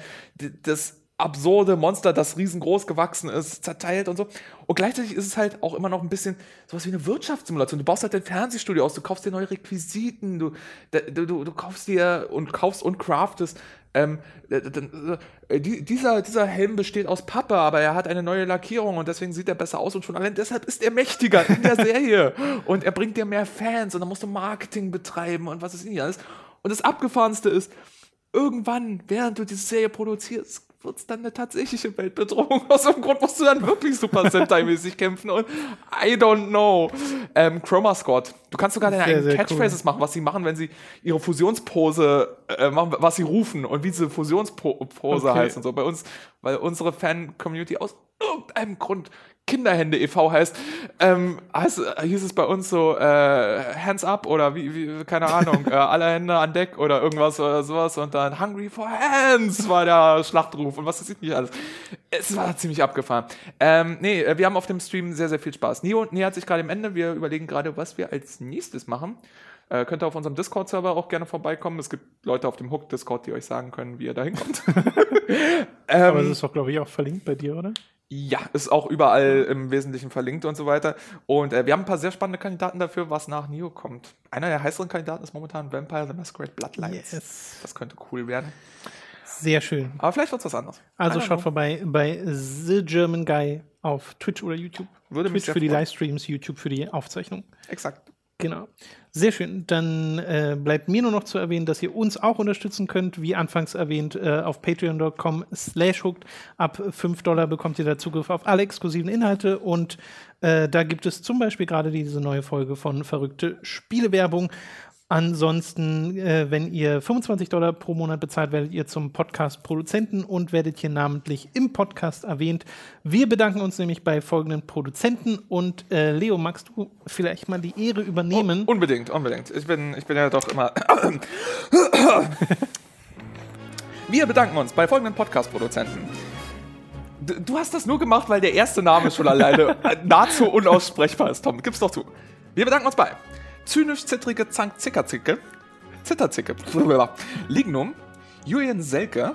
das absurde Monster, das riesengroß gewachsen ist, zerteilt und so. Und gleichzeitig ist es halt auch immer noch ein bisschen sowas wie eine Wirtschaftssimulation. Du baust halt dein Fernsehstudio aus, du kaufst dir neue Requisiten, du, du, du, du kaufst dir und kaufst und craftest. Ähm, äh, äh, die, dieser, dieser Helm besteht aus Pappe, aber er hat eine neue Lackierung und deswegen sieht er besser aus und schon allein deshalb ist er mächtiger in der Serie. [laughs] und er bringt dir mehr Fans und dann musst du Marketing betreiben und was ist nicht alles. Und das Abgefahrenste ist, irgendwann, während du diese Serie produzierst, wird es dann eine tatsächliche Weltbedrohung. Aus irgendeinem Grund musst du dann wirklich Super Sentai-mäßig [laughs] kämpfen und I don't know. Ähm, Chroma Squad. Du kannst sogar deine Sehr, eigenen sehr Catchphrases machen, was sie machen, wenn sie ihre Fusionspose äh, machen, was sie rufen und wie diese Fusionspose Okay. heißt und so. Bei uns, weil unsere Fan-Community aus irgendeinem Grund Kinderhände e.V. heißt, ähm, heißt, hieß es bei uns so äh, Hands up oder wie, wie keine Ahnung, [laughs] äh, alle Hände an Deck oder irgendwas oder sowas und dann Hungry for Hands war der Schlachtruf und was weiß ich nicht alles. Es war ziemlich abgefahren. Ähm, nee, äh, wir haben auf dem Stream sehr, sehr viel Spaß. Neo nähert sich gerade im Ende. Wir überlegen gerade, was wir als nächstes machen. Äh, könnt ihr auf unserem Discord-Server auch gerne vorbeikommen. Es gibt Leute auf dem Hook-Discord, die euch sagen können, wie ihr da hinkommt. [laughs] [laughs] Aber ähm, es ist doch, glaube ich, auch verlinkt bei dir, oder? Ja, ist auch überall im Wesentlichen verlinkt und so weiter. Und äh, wir haben ein paar sehr spannende Kandidaten dafür, was nach Neo kommt. Einer der heißeren Kandidaten ist momentan Vampire the Masquerade Bloodlines. Yes. Das könnte cool werden. Sehr schön. Aber vielleicht wird es was anderes. Also schaut know. vorbei bei The German Guy auf Twitch oder YouTube. Würde mich Twitch für die. Livestreams, YouTube für die Aufzeichnung. Exakt. Genau. Sehr schön. Dann äh, bleibt mir nur noch zu erwähnen, dass ihr uns auch unterstützen könnt, wie anfangs erwähnt, äh, auf patreon.com slash hooked. Ab 5 Dollar bekommt ihr da Zugriff auf alle exklusiven Inhalte und äh, da gibt es zum Beispiel gerade diese neue Folge von Verrückte Spielewerbung. Ansonsten, äh, wenn ihr 25 Dollar pro Monat bezahlt, werdet ihr zum Podcast-Produzenten und werdet hier namentlich im Podcast erwähnt. Wir bedanken uns nämlich bei folgenden Produzenten und äh, Leo, magst du vielleicht mal die Ehre übernehmen? Unbedingt, unbedingt. Ich bin, ich bin ja doch immer. [coughs] Wir bedanken uns bei folgenden Podcast-Produzenten. Du hast das nur gemacht, weil der erste Name schon alleine [laughs] nahezu unaussprechbar ist, Tom. Gib's doch zu. Wir bedanken uns bei Zynisch-Zittrige Zank-Zickerzicke, Zitterzicke, [laughs] Lignum, Julian Selke,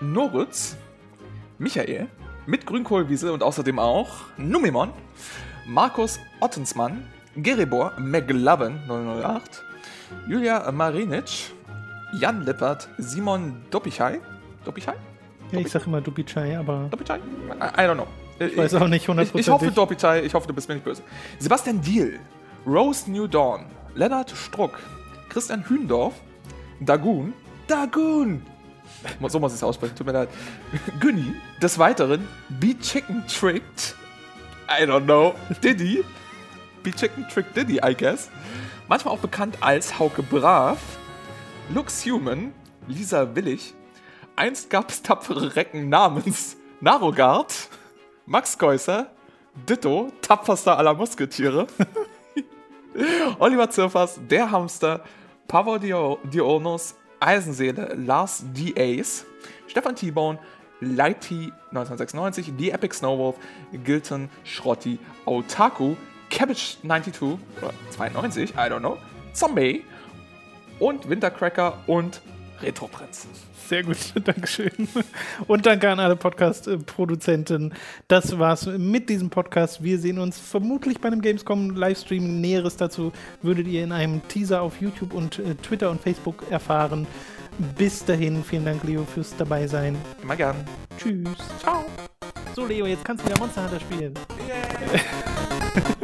Noritz, Michael, mit Grünkohlwiese und außerdem auch Numimon, Markus Ottensmann, Geribor McLovin 008, Julia Marinic, Jan Lippert, Simon Dopichai, Dopichai? Ja, ich sag immer Dupichai, aber Dopichai? I, I don't know. Ich weiß auch nicht ich, ich hoffe, hundertprozentig. Dopichai, ich hoffe, du bist mir nicht böse. Sebastian Diel, Rose New Dawn, Lennart Struck, Christian Hündorf, Dagun, Dagun, so muss ich es aussprechen, tut mir leid, [laughs] Günni, des Weiteren, Be Chicken Tricked, I don't know, Diddy, Be Chicken Tricked Diddy, I guess, manchmal auch bekannt als Hauke Brav, Lux Human, Lisa Willig, einst gab es tapfere Recken namens Narogard, Max Geusser, Ditto, tapferster aller Musketiere, [laughs] [laughs] Oliver Zirfers, der Hamster, Pavo Dionus, Eisenseele, Lars D. Ace, Stefan T-Bone, Lighty 1996, The Epic Snowwolf, Gilton, Schrotti, Otaku, Cabbage 92 oder 92, I don't know, Zombie und Wintercracker und Retro Prinz. Sehr gut, [laughs] Dankeschön. Und danke an alle Podcast-Produzenten. Das war's mit diesem Podcast. Wir sehen uns vermutlich bei einem Gamescom-Livestream. Näheres dazu würdet ihr in einem Teaser auf YouTube und äh, Twitter und Facebook erfahren. Bis dahin, vielen Dank, Leo, fürs dabei sein. Immer gern. Tschüss. Ciao. So, Leo, jetzt kannst du wieder Monster Hunter spielen. Yeah. [laughs]